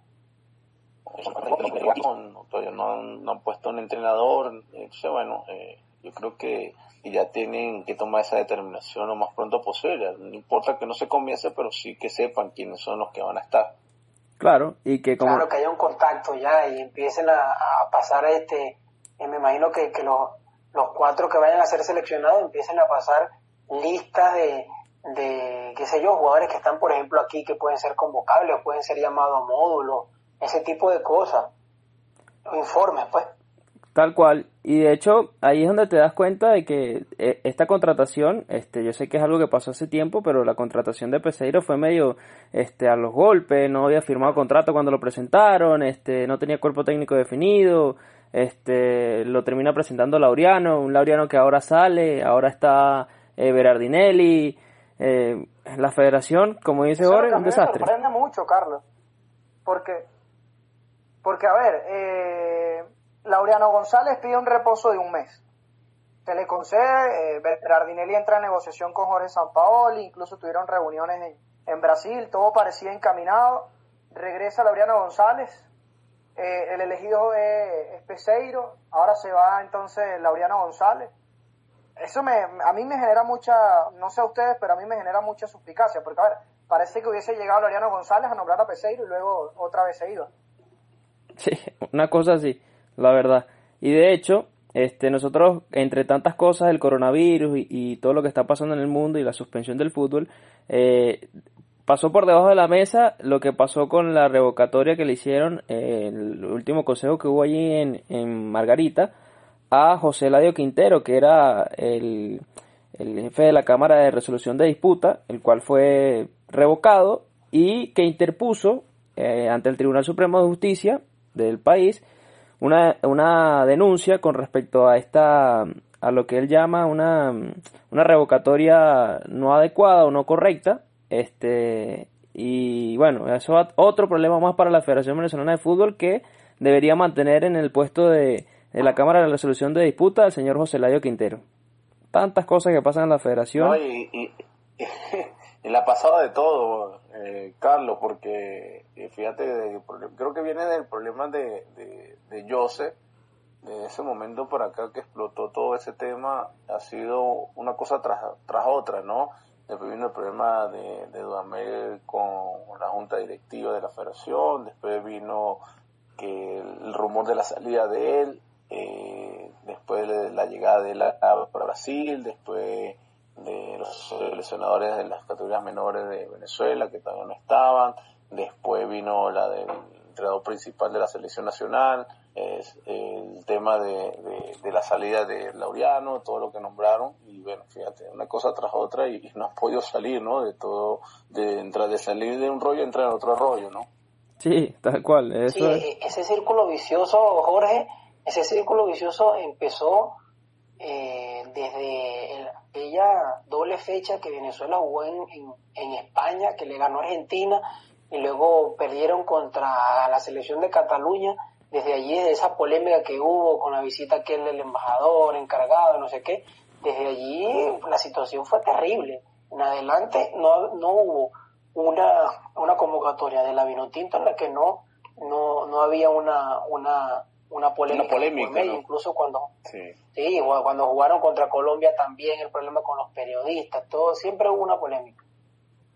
todavía no han, no han, puesto un entrenador, entonces bueno, eh, yo creo que ya tienen que tomar esa determinación lo más pronto posible, no importa que no se comience, pero sí que sepan quiénes son los que van a estar. Claro, y que como... Claro, que haya un contacto ya y empiecen a, a pasar este, eh, me imagino que, que los, los cuatro que vayan a ser seleccionados empiecen a pasar listas de, de, qué sé yo, jugadores que están, por ejemplo, aquí que pueden ser convocables pueden ser llamados a módulos ese tipo de cosas, informes, pues. Tal cual. Y de hecho, ahí es donde te das cuenta de que eh, esta contratación, este, yo sé que es algo que pasó hace tiempo, pero la contratación de Peseiro fue medio este, a los golpes, no había firmado contrato cuando lo presentaron, este, no tenía cuerpo técnico definido, este, lo termina presentando Laureano, un Laureano que ahora sale, ahora está eh, Berardinelli, eh, la federación, como dice Jorge, un desastre. Me sorprende mucho, Carlos, porque porque, a ver, eh, Laureano González pide un reposo de un mes. se le concede, eh, Berardinelli entra en negociación con Jorge Sampaoli, incluso tuvieron reuniones en, en Brasil, todo parecía encaminado, regresa Laureano González, eh, el elegido es, Peseiro, ahora se va entonces Laureano González. Eso me, a mí me genera mucha, no sé a ustedes, pero a mí me genera mucha suspicacia, porque a ver, parece que hubiese llegado Laureano González a nombrar a Peseiro y luego otra vez se iba. Sí, una cosa así, la verdad. Y de hecho, este, nosotros, entre tantas cosas, el coronavirus y, todo lo que está pasando en el mundo y la suspensión del fútbol, eh, pasó por debajo de la mesa lo que pasó con la revocatoria que le hicieron eh, el último consejo que hubo allí en, en Margarita a José Ladio Quintero, que era el, el, jefe de la Cámara de Resolución de Disputa, el cual fue revocado y que interpuso eh, ante el Tribunal Supremo de Justicia del país una, una denuncia con respecto a esta a lo que él llama una, una revocatoria no adecuada o no correcta este, y bueno, eso es otro problema más para la Federación Venezolana de Fútbol que debería mantener en el puesto de, la Cámara de Resolución de Disputa al señor José Ladio Quintero. Tantas cosas que pasan en la Federación. y, y, la pasada de todo, eh, Carlos, porque eh, fíjate, creo que viene del problema de, de, de Joseph de ese momento por acá que explotó todo ese tema ha sido una cosa tras, tras otra, ¿no? Después vino el problema de, de Dudamel con la junta directiva de la federación, después vino que el rumor de la salida de él, eh, después de la llegada de él a Brasil, después de los seleccionadores de las categorías menores de Venezuela que todavía no estaban, después vino la del entrenador principal de la selección nacional, es el tema de, de, la salida de Laureano, todo lo que nombraron, y bueno, fíjate, una cosa tras otra y, no has podido salir, ¿no? De todo, de entrar, de salir de un rollo entrar en otro rollo, ¿no? Sí, tal cual. Eso sí, e, ese círculo vicioso, Jorge, ese círculo vicioso empezó eh, desde aquella doble fecha que Venezuela jugó en, en, España, que le ganó Argentina, y luego perdieron contra la selección de Cataluña desde allí, desde esa polémica que hubo con la visita aquel del embajador encargado, no sé qué, desde allí la situación fue terrible. En adelante no, no hubo una, una convocatoria de la Vinotinto en la que no, no, no había una, una, una polémica. Incluso cuando, sí. sí. cuando jugaron contra Colombia también el problema con los periodistas, todo, siempre hubo una polémica.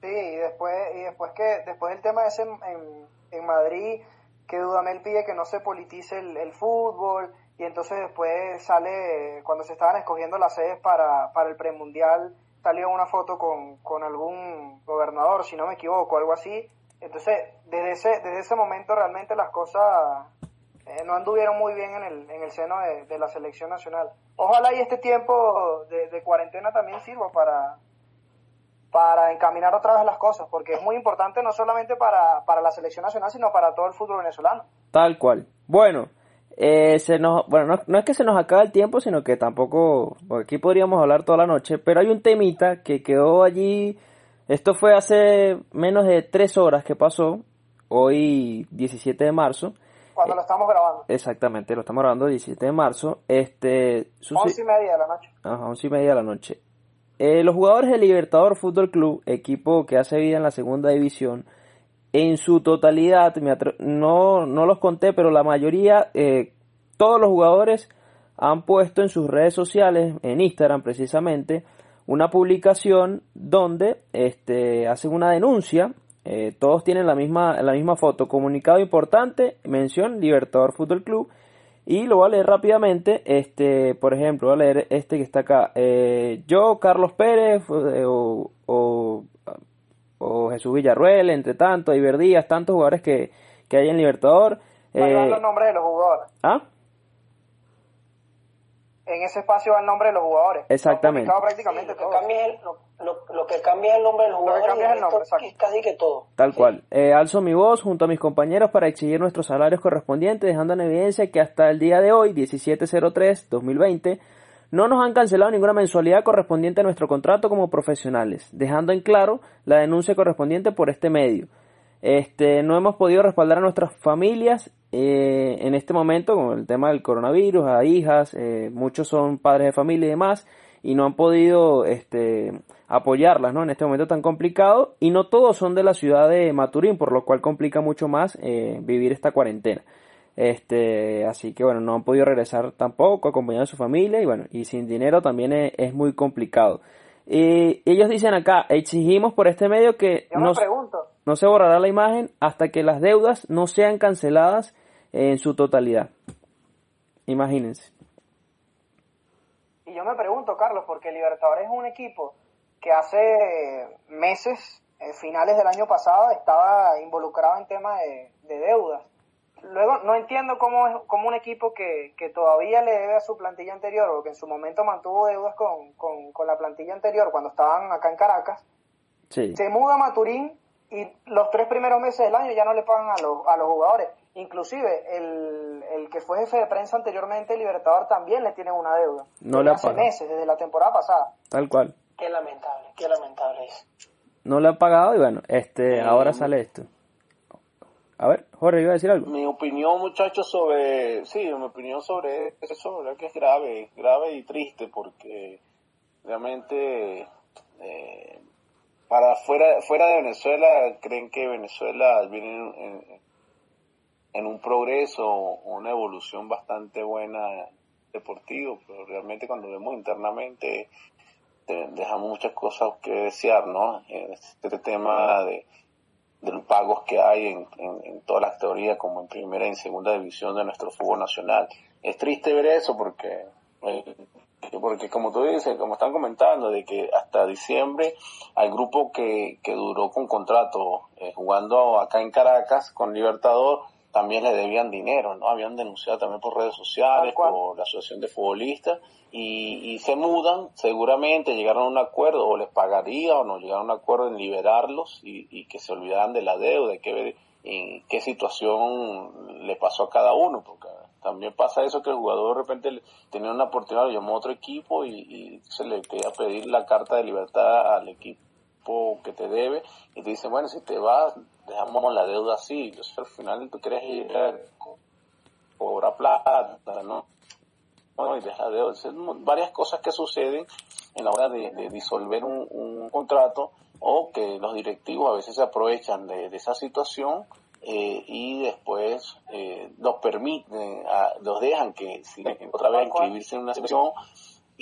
Sí, y después, y después que, después el tema ese en, en Madrid, que Dudamel pide que no se politice el, fútbol y entonces después sale, cuando se estaban escogiendo las sedes para, para el premundial, salió una foto con, con algún gobernador, si no me equivoco, algo así. Entonces, desde ese, desde ese momento realmente las cosas eh, no anduvieron muy bien en el, en el seno de, la selección nacional. Ojalá y este tiempo de, cuarentena también sirva para, para encaminar otra vez las cosas, porque es muy importante no solamente para, para la selección nacional, sino para todo el fútbol venezolano. Tal cual. Bueno, eh, se nos, bueno no, es que se nos acabe el tiempo, sino que tampoco, aquí podríamos hablar toda la noche, pero hay un temita que quedó allí, esto fue hace menos de tres horas que pasó, hoy 17 de marzo. Cuando lo estamos grabando. Exactamente, lo estamos grabando el 17 de marzo. Este, once y media de la noche. Ajá, once y media de la noche. Eh, los jugadores del Libertador Fútbol Club, equipo que hace vida en la segunda división, en su totalidad, no, no los conté, pero la mayoría, eh, todos los jugadores han puesto en sus redes sociales, en Instagram precisamente, una publicación donde este, hacen una denuncia. Eh, todos tienen la misma, la misma foto. Comunicado importante, mención Libertador Fútbol Club y lo voy a leer rápidamente. Este, por ejemplo, voy a leer este que está acá. Eh, yo, Carlos Pérez, eh, o, o, Jesús Villarruel, entre tanto, Iber Díaz, tantos jugadores que, que hay en Libertador. Eh, los nombres de los jugadores. ¿Ah? en ese espacio va el nombre de los jugadores. Exactamente. Prácticamente lo, que cambia es el, lo, que cambia el nombre de los jugadores. el nombre, casi que todo. Tal cual. Eh, alzo mi voz junto a mis compañeros para exigir nuestros salarios correspondientes, dejando en evidencia que hasta el día de hoy, 1703-2020, no nos han cancelado ninguna mensualidad correspondiente a nuestro contrato como profesionales, dejando en claro la denuncia correspondiente por este medio. Este, no hemos podido respaldar a nuestras familias eh, en este momento, con el tema del coronavirus, a hijas, eh, muchos son padres de familia y demás, y no han podido este, apoyarlas ¿no? en este momento tan complicado, y no todos son de la ciudad de Maturín, por lo cual complica mucho más eh, vivir esta cuarentena. Este, así que bueno, no han podido regresar tampoco, acompañar a su familia, y bueno, y sin dinero también es, es muy complicado. Y ellos dicen acá, exigimos por este medio que no, no se borrará la imagen hasta que las deudas no sean canceladas en su totalidad. Imagínense. Y yo me pregunto, Carlos, porque Libertadores es un equipo que hace meses, eh, finales del año pasado, estaba involucrado en temas de, deudas. Luego, no entiendo cómo, es, cómo un equipo que, que, todavía le debe a su plantilla anterior, o que en su momento mantuvo deudas con, con, con la plantilla anterior cuando estaban acá en Caracas, se muda a Maturín y los tres primeros meses del año ya no le pagan a los, a los jugadores. Inclusive el, el que fue jefe de prensa anteriormente, Libertador, también le tiene una deuda. No le hace meses, desde la temporada pasada. Tal cual. Qué lamentable, qué lamentable es. No le han pagado y bueno, este, ahora sale esto. A ver, Jorge, iba a decir algo. Mi opinión, muchachos, sobre, sí, mi opinión sobre eso, verdad que es grave, grave y triste porque realmente eh, para fuera fuera de Venezuela creen que Venezuela viene en, en un progreso, una evolución bastante buena deportivo, pero realmente cuando vemos internamente dejamos muchas cosas que desear, ¿no? Este tema de, los pagos que hay en, en, todas las teorías, como en primera y en segunda división de nuestro fútbol nacional. Es triste ver eso porque, eh, porque como tú dices, como están comentando, de que hasta diciembre al grupo que, que duró con contrato eh, jugando acá en Caracas con Libertador, también le debían dinero, ¿no? Habían denunciado también por redes sociales, por la Asociación de Futbolistas, y, y, se mudan, seguramente llegaron a un acuerdo, o les pagaría, o no llegaron a un acuerdo en liberarlos y, y que se olvidaran de la deuda, de qué, en qué situación le pasó a cada uno, porque también pasa eso que el jugador de repente tenía una oportunidad, lo llamó a otro equipo y, y se le quería pedir la carta de libertad al equipo que te debe y te dicen, bueno, si te vas, dejamos la deuda así. Entonces al final tú quieres ir a cobrar plata, ¿no? Bueno, y deja deuda. varias cosas que suceden en la hora de, disolver un, contrato o que los directivos a veces se aprovechan de, esa situación eh, y después eh, los permiten, a, los dejan que si otra vez inscribirse en una sección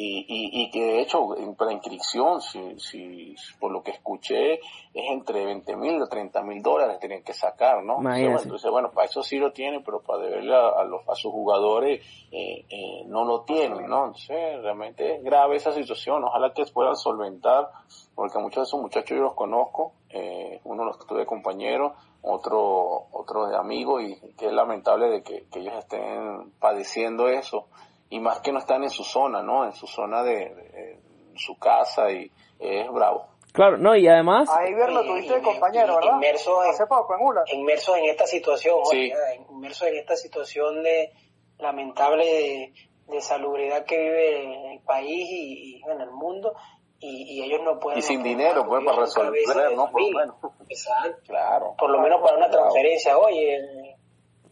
y, y, y, que de hecho para inscripción, si, si, por lo que escuché, es entre 20 mil o 30 mil dólares tienen que sacar, ¿no? Entonces, bueno, para eso sí lo tienen, pero para deberle a, los, a sus jugadores eh, eh, no lo tienen, ¿no? Entonces, realmente es grave esa situación. Ojalá que puedan solventar, porque muchos de esos muchachos yo los conozco, eh, uno los tuve compañeros, otro, otro de amigos, y que es lamentable de que, que ellos estén padeciendo eso y más que no están en su zona, ¿no? En su zona de, su casa y es bravo. Claro, no, y además... Ahí verlo tuviste de compañero, ¿verdad? Inmersos en, Hace poco, en Ula. Inmersos en esta situación, sí. inmersos en esta situación de lamentable de, de, salubridad que vive el país y, en el mundo y, ellos no pueden... Y sin dinero, pues, para resolver, ¿no? Por lo menos. Exacto. Claro. Por lo menos para una transferencia, oye...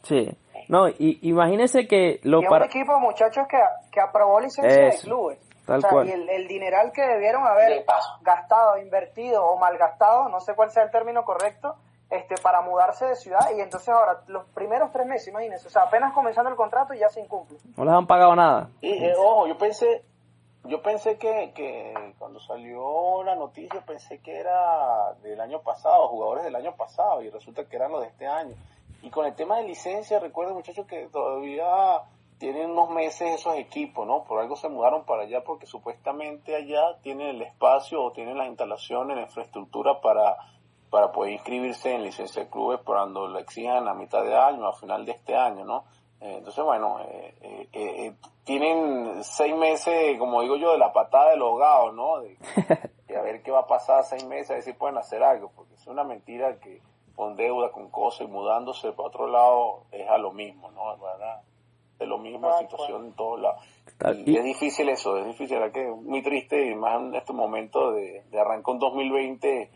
Sí. No, y imagínense que lo y un equipo, muchachos, que, que aprobó licencia de clubes. Tal cual. Y el, el, dineral que debieron haber gastado, invertido o malgastado, no sé cuál sea el término correcto, este, para mudarse de ciudad. Y entonces ahora, los primeros tres meses, imagínense, o sea, apenas comenzando el contrato y ya se incumple. No les han pagado nada. Y, eh, ojo, yo pensé, yo pensé que, que cuando salió la noticia, pensé que era del año pasado, jugadores del año pasado, y resulta que eran los de este año. Y con el tema de licencia, recuerden muchachos que todavía tienen unos meses esos equipos, ¿no? Por algo se mudaron para allá porque supuestamente allá tienen el espacio o tienen las instalaciones, la infraestructura para, para poder inscribirse en licencia de clubes cuando lo exijan a mitad de año, a final de este año, ¿no? Eh, entonces, bueno, eh, eh, tienen seis meses, como digo yo, de la patada del hogado, ¿no? De, de, a ver qué va a pasar seis meses, a ver si pueden hacer algo, porque es una mentira que con deuda, con cosas y mudándose para otro lado es a lo mismo, ¿no? ¿verdad? Es lo mismo la situación en todos lados. Y, es difícil eso, es difícil, ¿verdad? Que muy triste y más en este momento de, de arrancar un 2020, eh,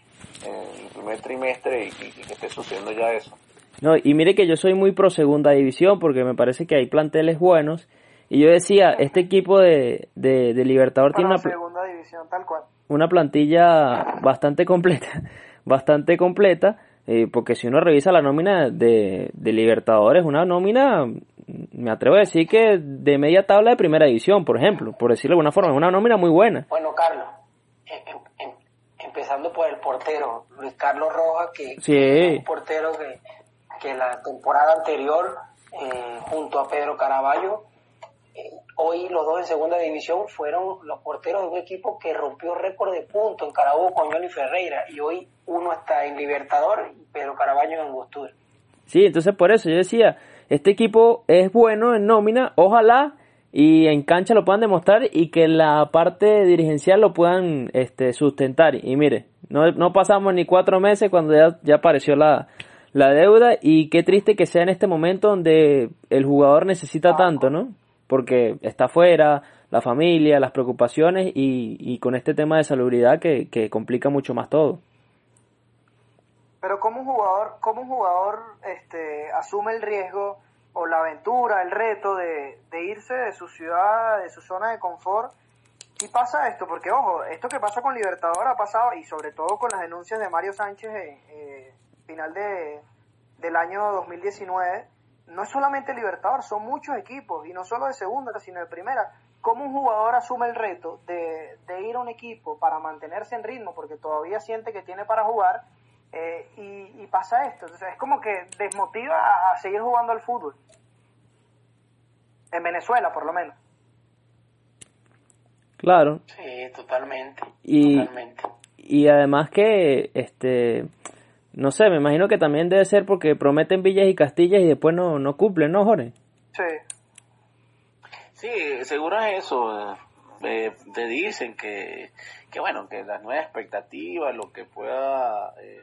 el primer trimestre y, que esté sucediendo ya eso. No, y mire que yo soy muy pro segunda división porque me parece que hay planteles buenos. Y yo decía, este equipo de, de, de Libertador tiene una, segunda división, tal cual. una plantilla bastante completa, bastante completa, eh, porque si uno revisa la nómina de, de Libertadores, una nómina, me atrevo a decir que de media tabla de primera división, por ejemplo, por decirlo de alguna forma, es una nómina muy buena. Bueno, Carlos, em- em- em- empezando por el portero, Luis Carlos Rojas, que Sí. es un portero que, que la temporada anterior, eh, junto a Pedro Caraballo, eh, hoy los dos en segunda división fueron los porteros de un equipo que rompió récord de puntos en Carabobo con Johnny Ferreira, y hoy uno está en Libertador y Pedro Caraballo en Angostura. Sí, entonces por eso yo decía, este equipo es bueno en nómina, ojalá y en cancha lo puedan demostrar y que la parte dirigencial lo puedan este, sustentar. Y mire, no, no pasamos ni cuatro meses cuando ya, ya apareció la, la deuda y qué triste que sea en este momento donde el jugador necesita tanto, ¿no? Porque está afuera, la familia, las preocupaciones y, y con este tema de salubridad que, que complica mucho más todo. Pero como un jugador, como un jugador este, asume el riesgo o la aventura, el reto de, de irse de su ciudad, de su zona de confort. Y pasa esto, porque ojo, esto que pasa con Libertador ha pasado, y sobre todo con las denuncias de Mario Sánchez eh, final de, del año 2019, no es solamente Libertador, son muchos equipos, y no solo de segunda, sino de primera. ¿Cómo un jugador asume el reto de, de ir a un equipo para mantenerse en ritmo, porque todavía siente que tiene para jugar, eh, y, y pasa esto? Entonces es como que desmotiva a, a seguir jugando al fútbol. En Venezuela, por lo menos. Claro, Sí, totalmente. Y- totalmente. y además que este no sé me imagino que también debe ser porque prometen villas y castillas y después no, no cumplen no Jorge Sí. Sí, seguro es eso. Eh, te dicen que, que, bueno, que las nuevas expectativas, lo que pueda eh,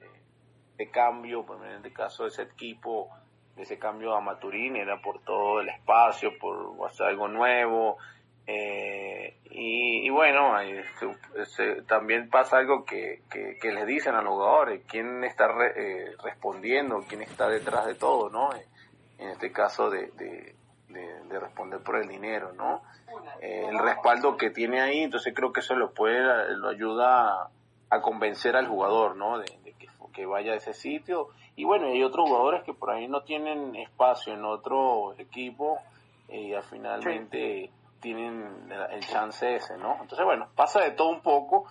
de cambio, en este caso de ese equipo, de ese cambio a Maturini, era por todo el espacio, por hacer algo nuevo. Eh, y, y bueno, se- se- también pasa algo que, que, que les dicen a los jugadores, quién está re- eh, respondiendo, quién está detrás de todo, ¿no? En este caso de, de, de, de responder por el dinero, ¿no? Eh, el respaldo que tiene ahí, entonces creo que eso lo puede, lo ayuda a, a convencer al jugador, ¿no? De, que, que vaya a ese sitio. Y bueno, hay otros jugadores que por ahí no tienen espacio en otro equipo y al finalmente tienen el chance ese, ¿no? Entonces, bueno, pasa de todo un poco,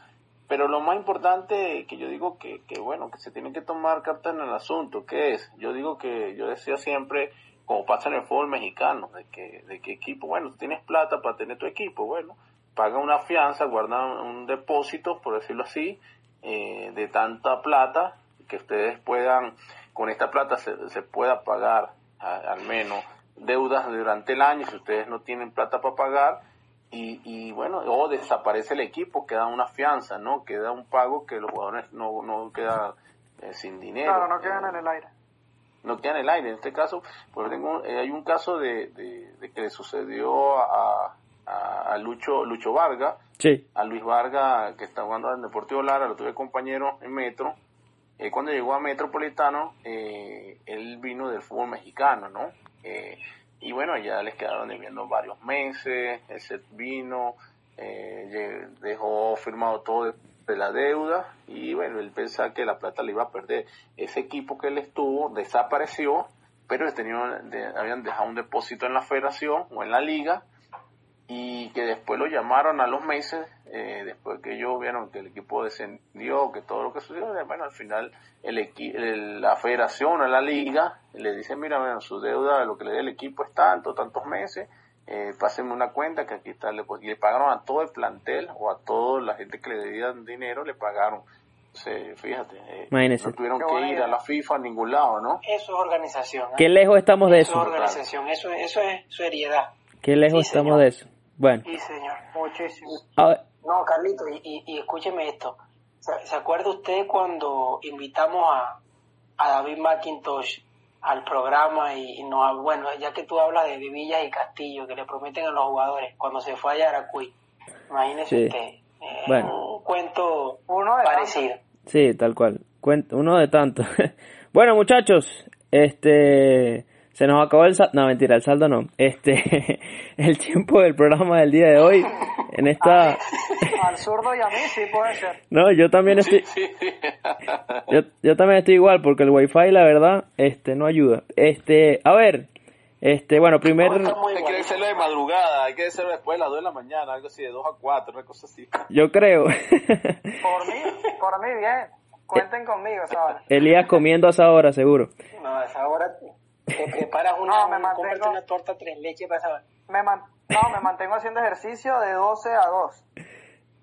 pero lo más importante que yo digo que, que bueno, que se tiene que tomar cartas en el asunto, ¿qué es? Yo digo que yo decía siempre, como pasa en el fútbol mexicano, de que, de que equipo, bueno, tienes plata para tener tu equipo, bueno, paga una fianza, guarda un depósito, por decirlo así, eh, de tanta plata, que ustedes puedan, con esta plata se, se pueda pagar al menos deudas durante el año, si ustedes no tienen plata para pagar, y, y bueno, o desaparece el equipo, queda una fianza, ¿no? Queda un pago que los jugadores no, no quedan eh, sin dinero. Claro, no quedan Eh, en el aire. no queda en el aire. En este caso, pues tengo, eh, hay un caso de, de- de que le sucedió a, a, a Lucho, Lucho Vargas, sí a Luis Vargas, que está jugando en Deportivo Lara, lo tuve compañero en Metro. Eh, cuando llegó a Metropolitano, eh, él vino del fútbol mexicano, ¿no? Eh, y bueno, ya les quedaron debiendo varios meses, él se vino, eh, dejó firmado todo de la deuda y bueno, él pensaba que la plata le iba a perder. Ese equipo que él estuvo desapareció, pero tenía, de- habían dejado un depósito en la federación o en la liga y que después lo llamaron a los meses, eh, después que ellos vieron que el equipo descendió, que todo lo que sucedió, bueno, al final el equi- el- la federación o la liga le dice, mira, bueno, su deuda, lo que le dé el equipo es tanto, tantos meses, eh, pásenme una cuenta que aquí está, le, pues, y le pagaron a todo el plantel o a toda la gente que le debían dinero, le pagaron. Entonces, fíjate, eh, no tuvieron Qué que ir idea. a la FIFA a ningún lado, ¿no? Eso es organización. ¿eh? qué lejos estamos de Eso es eso organización, eso, eso es seriedad. qué lejos Sí, estamos señor. de eso bueno Sí, señor. Muchísimo. a ver, No, Carlito, y, y, y escúcheme esto. ¿Se, se acuerda usted cuando invitamos a, a David McIntosh al programa y, y nos, bueno, ya que tú hablas de Villas y Castillo, que le prometen a los jugadores cuando se fue a Yaracuy? Imagínese Sí. usted. eh, Bueno. Un cuento Uno de parecido. Sí, tal cual. Cuent- uno de tantos. bueno, muchachos, este, se nos acabó el saldo, no mentira, el saldo no, este, el tiempo del programa del día de hoy, en esta... Al zurdo y a mí sí puede ser. No, yo también estoy, yo, yo también estoy igual, porque el wifi la verdad, este, no ayuda. Este, a ver, este, bueno, primer... Hay que hacerlo de madrugada, hay que hacerlo después de las 2 de la mañana, algo así, de 2 a 4, una cosa así. Yo creo. Por mí, por mí bien. Cuenten conmigo, ¿sabes? Elías comiendo a esa hora, seguro. No, a esa hora te preparas una, No, me mantengo- una torta tres leches para. Me man- no, me mantengo haciendo ejercicio de 12 a 2.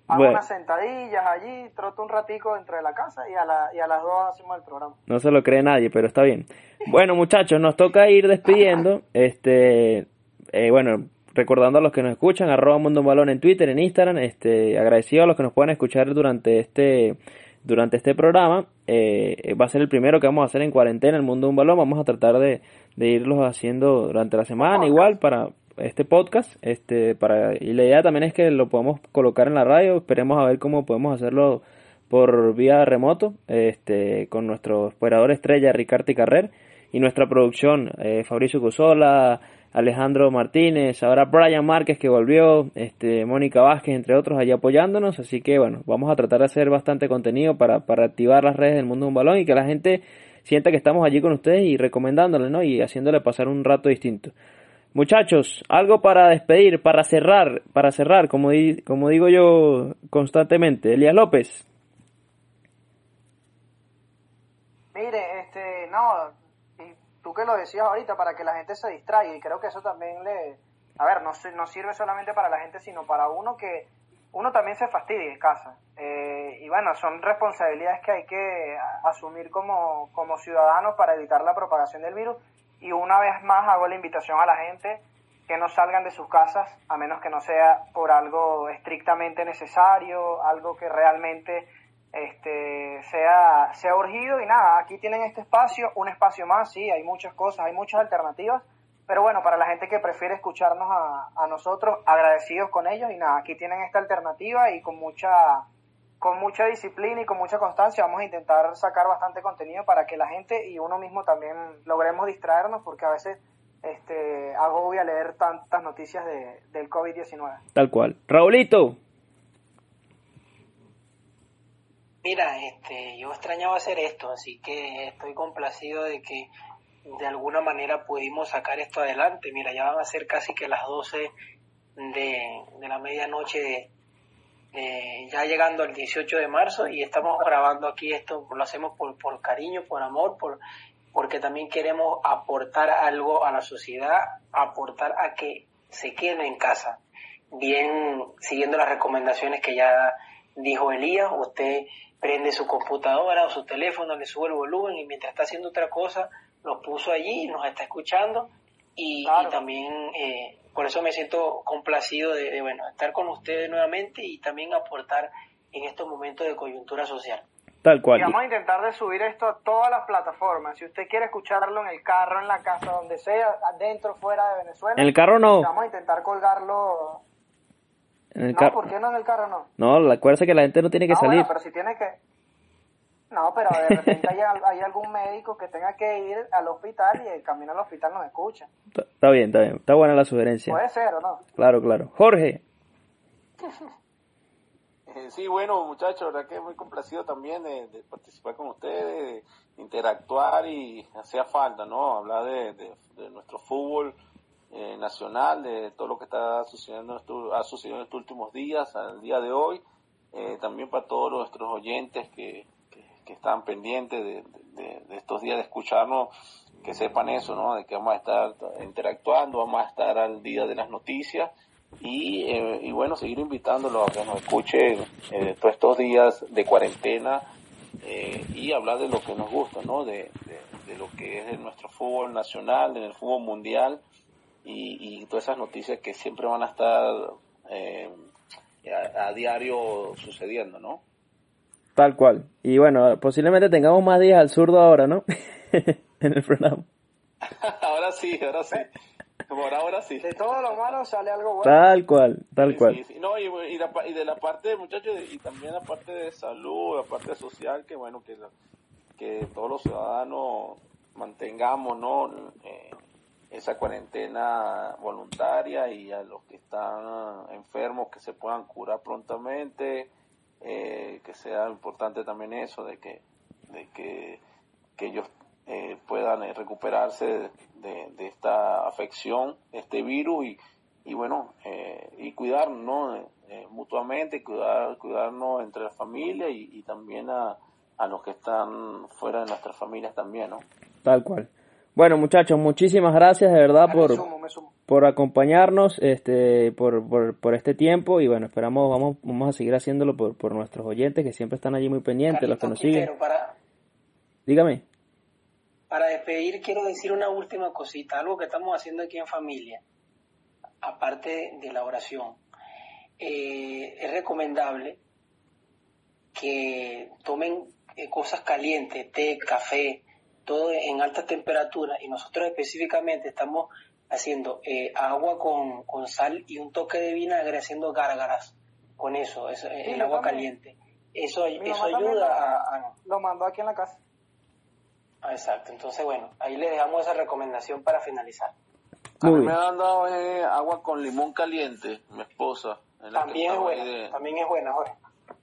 Hago Bueno. unas sentadillas allí, troto un ratico dentro de la casa y a, la, y a las 2 hacemos el programa. No se lo cree nadie, pero está bien. Bueno, muchachos, nos toca ir despidiendo. Este, eh, bueno, recordando a los que nos escuchan, arroba Mundo Balón en Twitter, en Instagram. Este, agradecido a los que nos puedan escuchar durante este, durante este programa. Eh, va a ser el primero que vamos a hacer en cuarentena, el Mundo de un Balón. Vamos a tratar de, de irlos haciendo durante la semana, igual para este podcast. Este, para, y la idea también es que lo podamos colocar en la radio. Esperemos a ver cómo podemos hacerlo por vía remoto, este, con nuestro operador estrella Ricardo Carrer y nuestra producción eh, Fabricio Cusola, Alejandro Martínez, ahora Brian Márquez que volvió, este, Mónica Vázquez, entre otros, allí apoyándonos. Así que bueno, vamos a tratar de hacer bastante contenido para, para activar las redes del mundo de un balón y que la gente sienta que estamos allí con ustedes y recomendándole, ¿no? Y haciéndole pasar un rato distinto. Muchachos, algo para despedir, para cerrar, para cerrar, como, di- como digo yo constantemente. Elías López. Mire, este, no, que lo decías ahorita, para que la gente se distraiga, y creo que eso también le, a ver, no, no sirve solamente para la gente, sino para uno que uno también se fastidia en casa. Eh, y bueno, son responsabilidades que hay que asumir como, como ciudadanos para evitar la propagación del virus. Y una vez más hago la invitación a la gente que no salgan de sus casas, a menos que no sea por algo estrictamente necesario, algo que realmente este, sea, sea urgido y nada, aquí tienen este espacio, un espacio más, sí, hay muchas cosas, hay muchas alternativas, pero bueno, para la gente que prefiere escucharnos a, a nosotros, agradecidos con ellos y nada, aquí tienen esta alternativa y con mucha, con mucha disciplina y con mucha constancia vamos a intentar sacar bastante contenido para que la gente y uno mismo también logremos distraernos porque a veces este, agobia leer tantas noticias de, del COVID-19. Tal cual. Raulito. Mira, este, yo extrañaba hacer esto, así que estoy complacido de que de alguna manera pudimos sacar esto adelante. Mira, ya van a ser casi que las 12 de, de la medianoche, de, ya llegando al 18 de marzo y estamos grabando aquí esto, lo hacemos por, por cariño, por amor, por, porque también queremos aportar algo a la sociedad, aportar a que se quede en casa. Bien, siguiendo las recomendaciones que ya dijo Elías, usted prende su computadora o su teléfono, le sube el volumen y mientras está haciendo otra cosa, lo puso allí, nos está escuchando y, Claro. y también eh, por eso me siento complacido de, de, bueno estar con ustedes nuevamente y también aportar en estos momentos de coyuntura social. Tal cual. Y vamos a intentar de subir esto a todas las plataformas. Si usted quiere escucharlo en el carro, en la casa, donde sea, adentro, fuera de Venezuela. En el carro no. Vamos a intentar colgarlo. En el No, ¿por qué no en el carro no? No, acuérdate que la gente no tiene que salir. bueno, pero si tiene que... No, pero de repente hay, al- hay algún médico que tenga que ir al hospital y el camino al hospital nos escucha. Está- bien, está bien. Está buena la sugerencia. Puede ser o no. Claro, claro. Jorge. Eh, sí, bueno, muchachos, la verdad que muy complacido también de, de participar con ustedes, de interactuar y hacía falta, ¿no? Hablar de, de- de nuestro fútbol eh, nacional, de todo lo que está sucediendo, ha sucedido en estos últimos días, al día de hoy. Eh, también para todos nuestros oyentes que, que, están pendientes de, de- estos días de escucharnos, que sepan eso, ¿no? De que vamos a estar interactuando, vamos a estar al día de las noticias y, eh, bueno, seguir invitándolos a que nos escuchen eh, todos estos días de cuarentena y hablar de lo que nos gusta, ¿no? De, de- de lo que es nuestro fútbol nacional, en el fútbol mundial y, y todas esas noticias que siempre van a estar eh, a, a diario sucediendo, ¿no? Tal cual. Y bueno, posiblemente tengamos más días al zurdo ahora, ¿no? en el programa. ahora sí, ahora sí. Por ahora sí. De todo lo malo sale algo bueno. Tal cual, tal Sí, cual. sí, sí. No, y, y, la pa- y de la parte, muchachos, y también la parte de salud, la parte social, que bueno, que, la- que todos los ciudadanos mantengamos no eh, esa cuarentena voluntaria y a los que están enfermos que se puedan curar prontamente eh, que sea importante también eso de que de que, que ellos eh, puedan eh, recuperarse de, de, esta afección este virus y, y bueno eh, y cuidarnos ¿no? Eh, mutuamente cuidar cuidarnos entre la familia y, y también a, a los que están fuera de nuestras familias también no tal cual bueno, muchachos, muchísimas gracias de verdad por, me sumo, me sumo. por acompañarnos, este, por, por, por, este tiempo y bueno, esperamos, vamos, vamos a seguir haciéndolo por, por nuestros oyentes que siempre están allí muy pendientes, los que nos siguen. Para, Dígame. Para despedir quiero decir una última cosita, algo que estamos haciendo aquí en familia, aparte de la oración. Eh, es recomendable que tomen eh, cosas calientes, té, café, todo en alta temperatura y nosotros específicamente estamos haciendo eh, agua con, con, sal y un toque de vinagre haciendo gárgaras con eso, eso sí, el agua también. caliente. Eso, eso ayuda a, a, Lo mandó aquí en la casa. Ah, exacto, entonces bueno, ahí le dejamos esa recomendación para finalizar. A mí me han dado eh, agua con limón caliente, mi esposa. También es buena, de... también es buena, Jorge.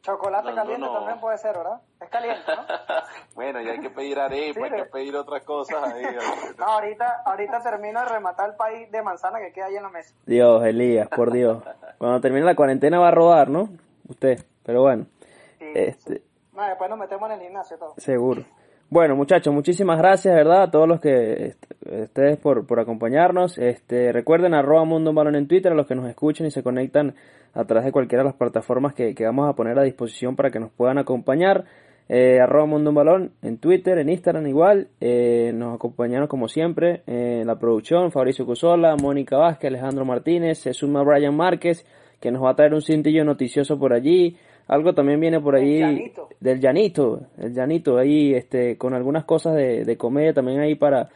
Chocolate no, caliente no, no. también puede ser, ¿verdad? Es caliente, ¿no? bueno, ya hay que pedir arepa, sí, hay que pedir otras cosas ahí. no, ahorita, ahorita termino de rematar el país de manzana que queda ahí en la mesa. Dios, Elías, por Dios. Cuando termine la cuarentena va a rodar, ¿no? Usted, pero bueno. Sí, este... sí. No, después nos metemos en el gimnasio todo. Seguro. Bueno, muchachos, muchísimas gracias, ¿verdad? A todos los que ustedes por, por acompañarnos. Este, recuerden arroba Mundo Balón en Twitter, a los que nos escuchen y se conectan a través de cualquiera de las plataformas que, que vamos a poner a disposición para que nos puedan acompañar. Eh, arroba Mundo un Balón en Twitter, en Instagram igual. Eh, nos acompañaron como siempre en la producción Fabricio Cusola, Mónica Vázquez, Alejandro Martínez, se suma Brian Márquez, que nos va a traer un cintillo noticioso por allí. Algo también viene por llanito. del llanito, el llanito ahí, este, con algunas cosas de, de comedia también ahí para,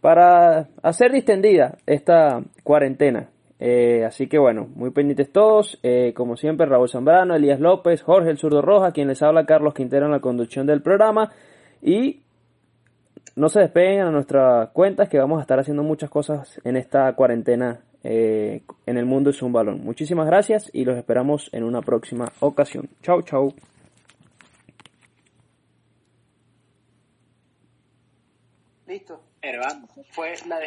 para hacer distendida esta cuarentena. Eh, así que bueno, muy pendientes todos. Eh, como siempre, Raúl Zambrano, Elías López, Jorge el Zurdo Roja, quien les habla Carlos Quintero en la conducción del programa. Y no se despeguen a nuestras cuentas que vamos a estar haciendo muchas cosas en esta cuarentena eh, en el mundo es un balón. Muchísimas gracias y los esperamos en una próxima ocasión. Chau, chau. Listo. Hermano, fue la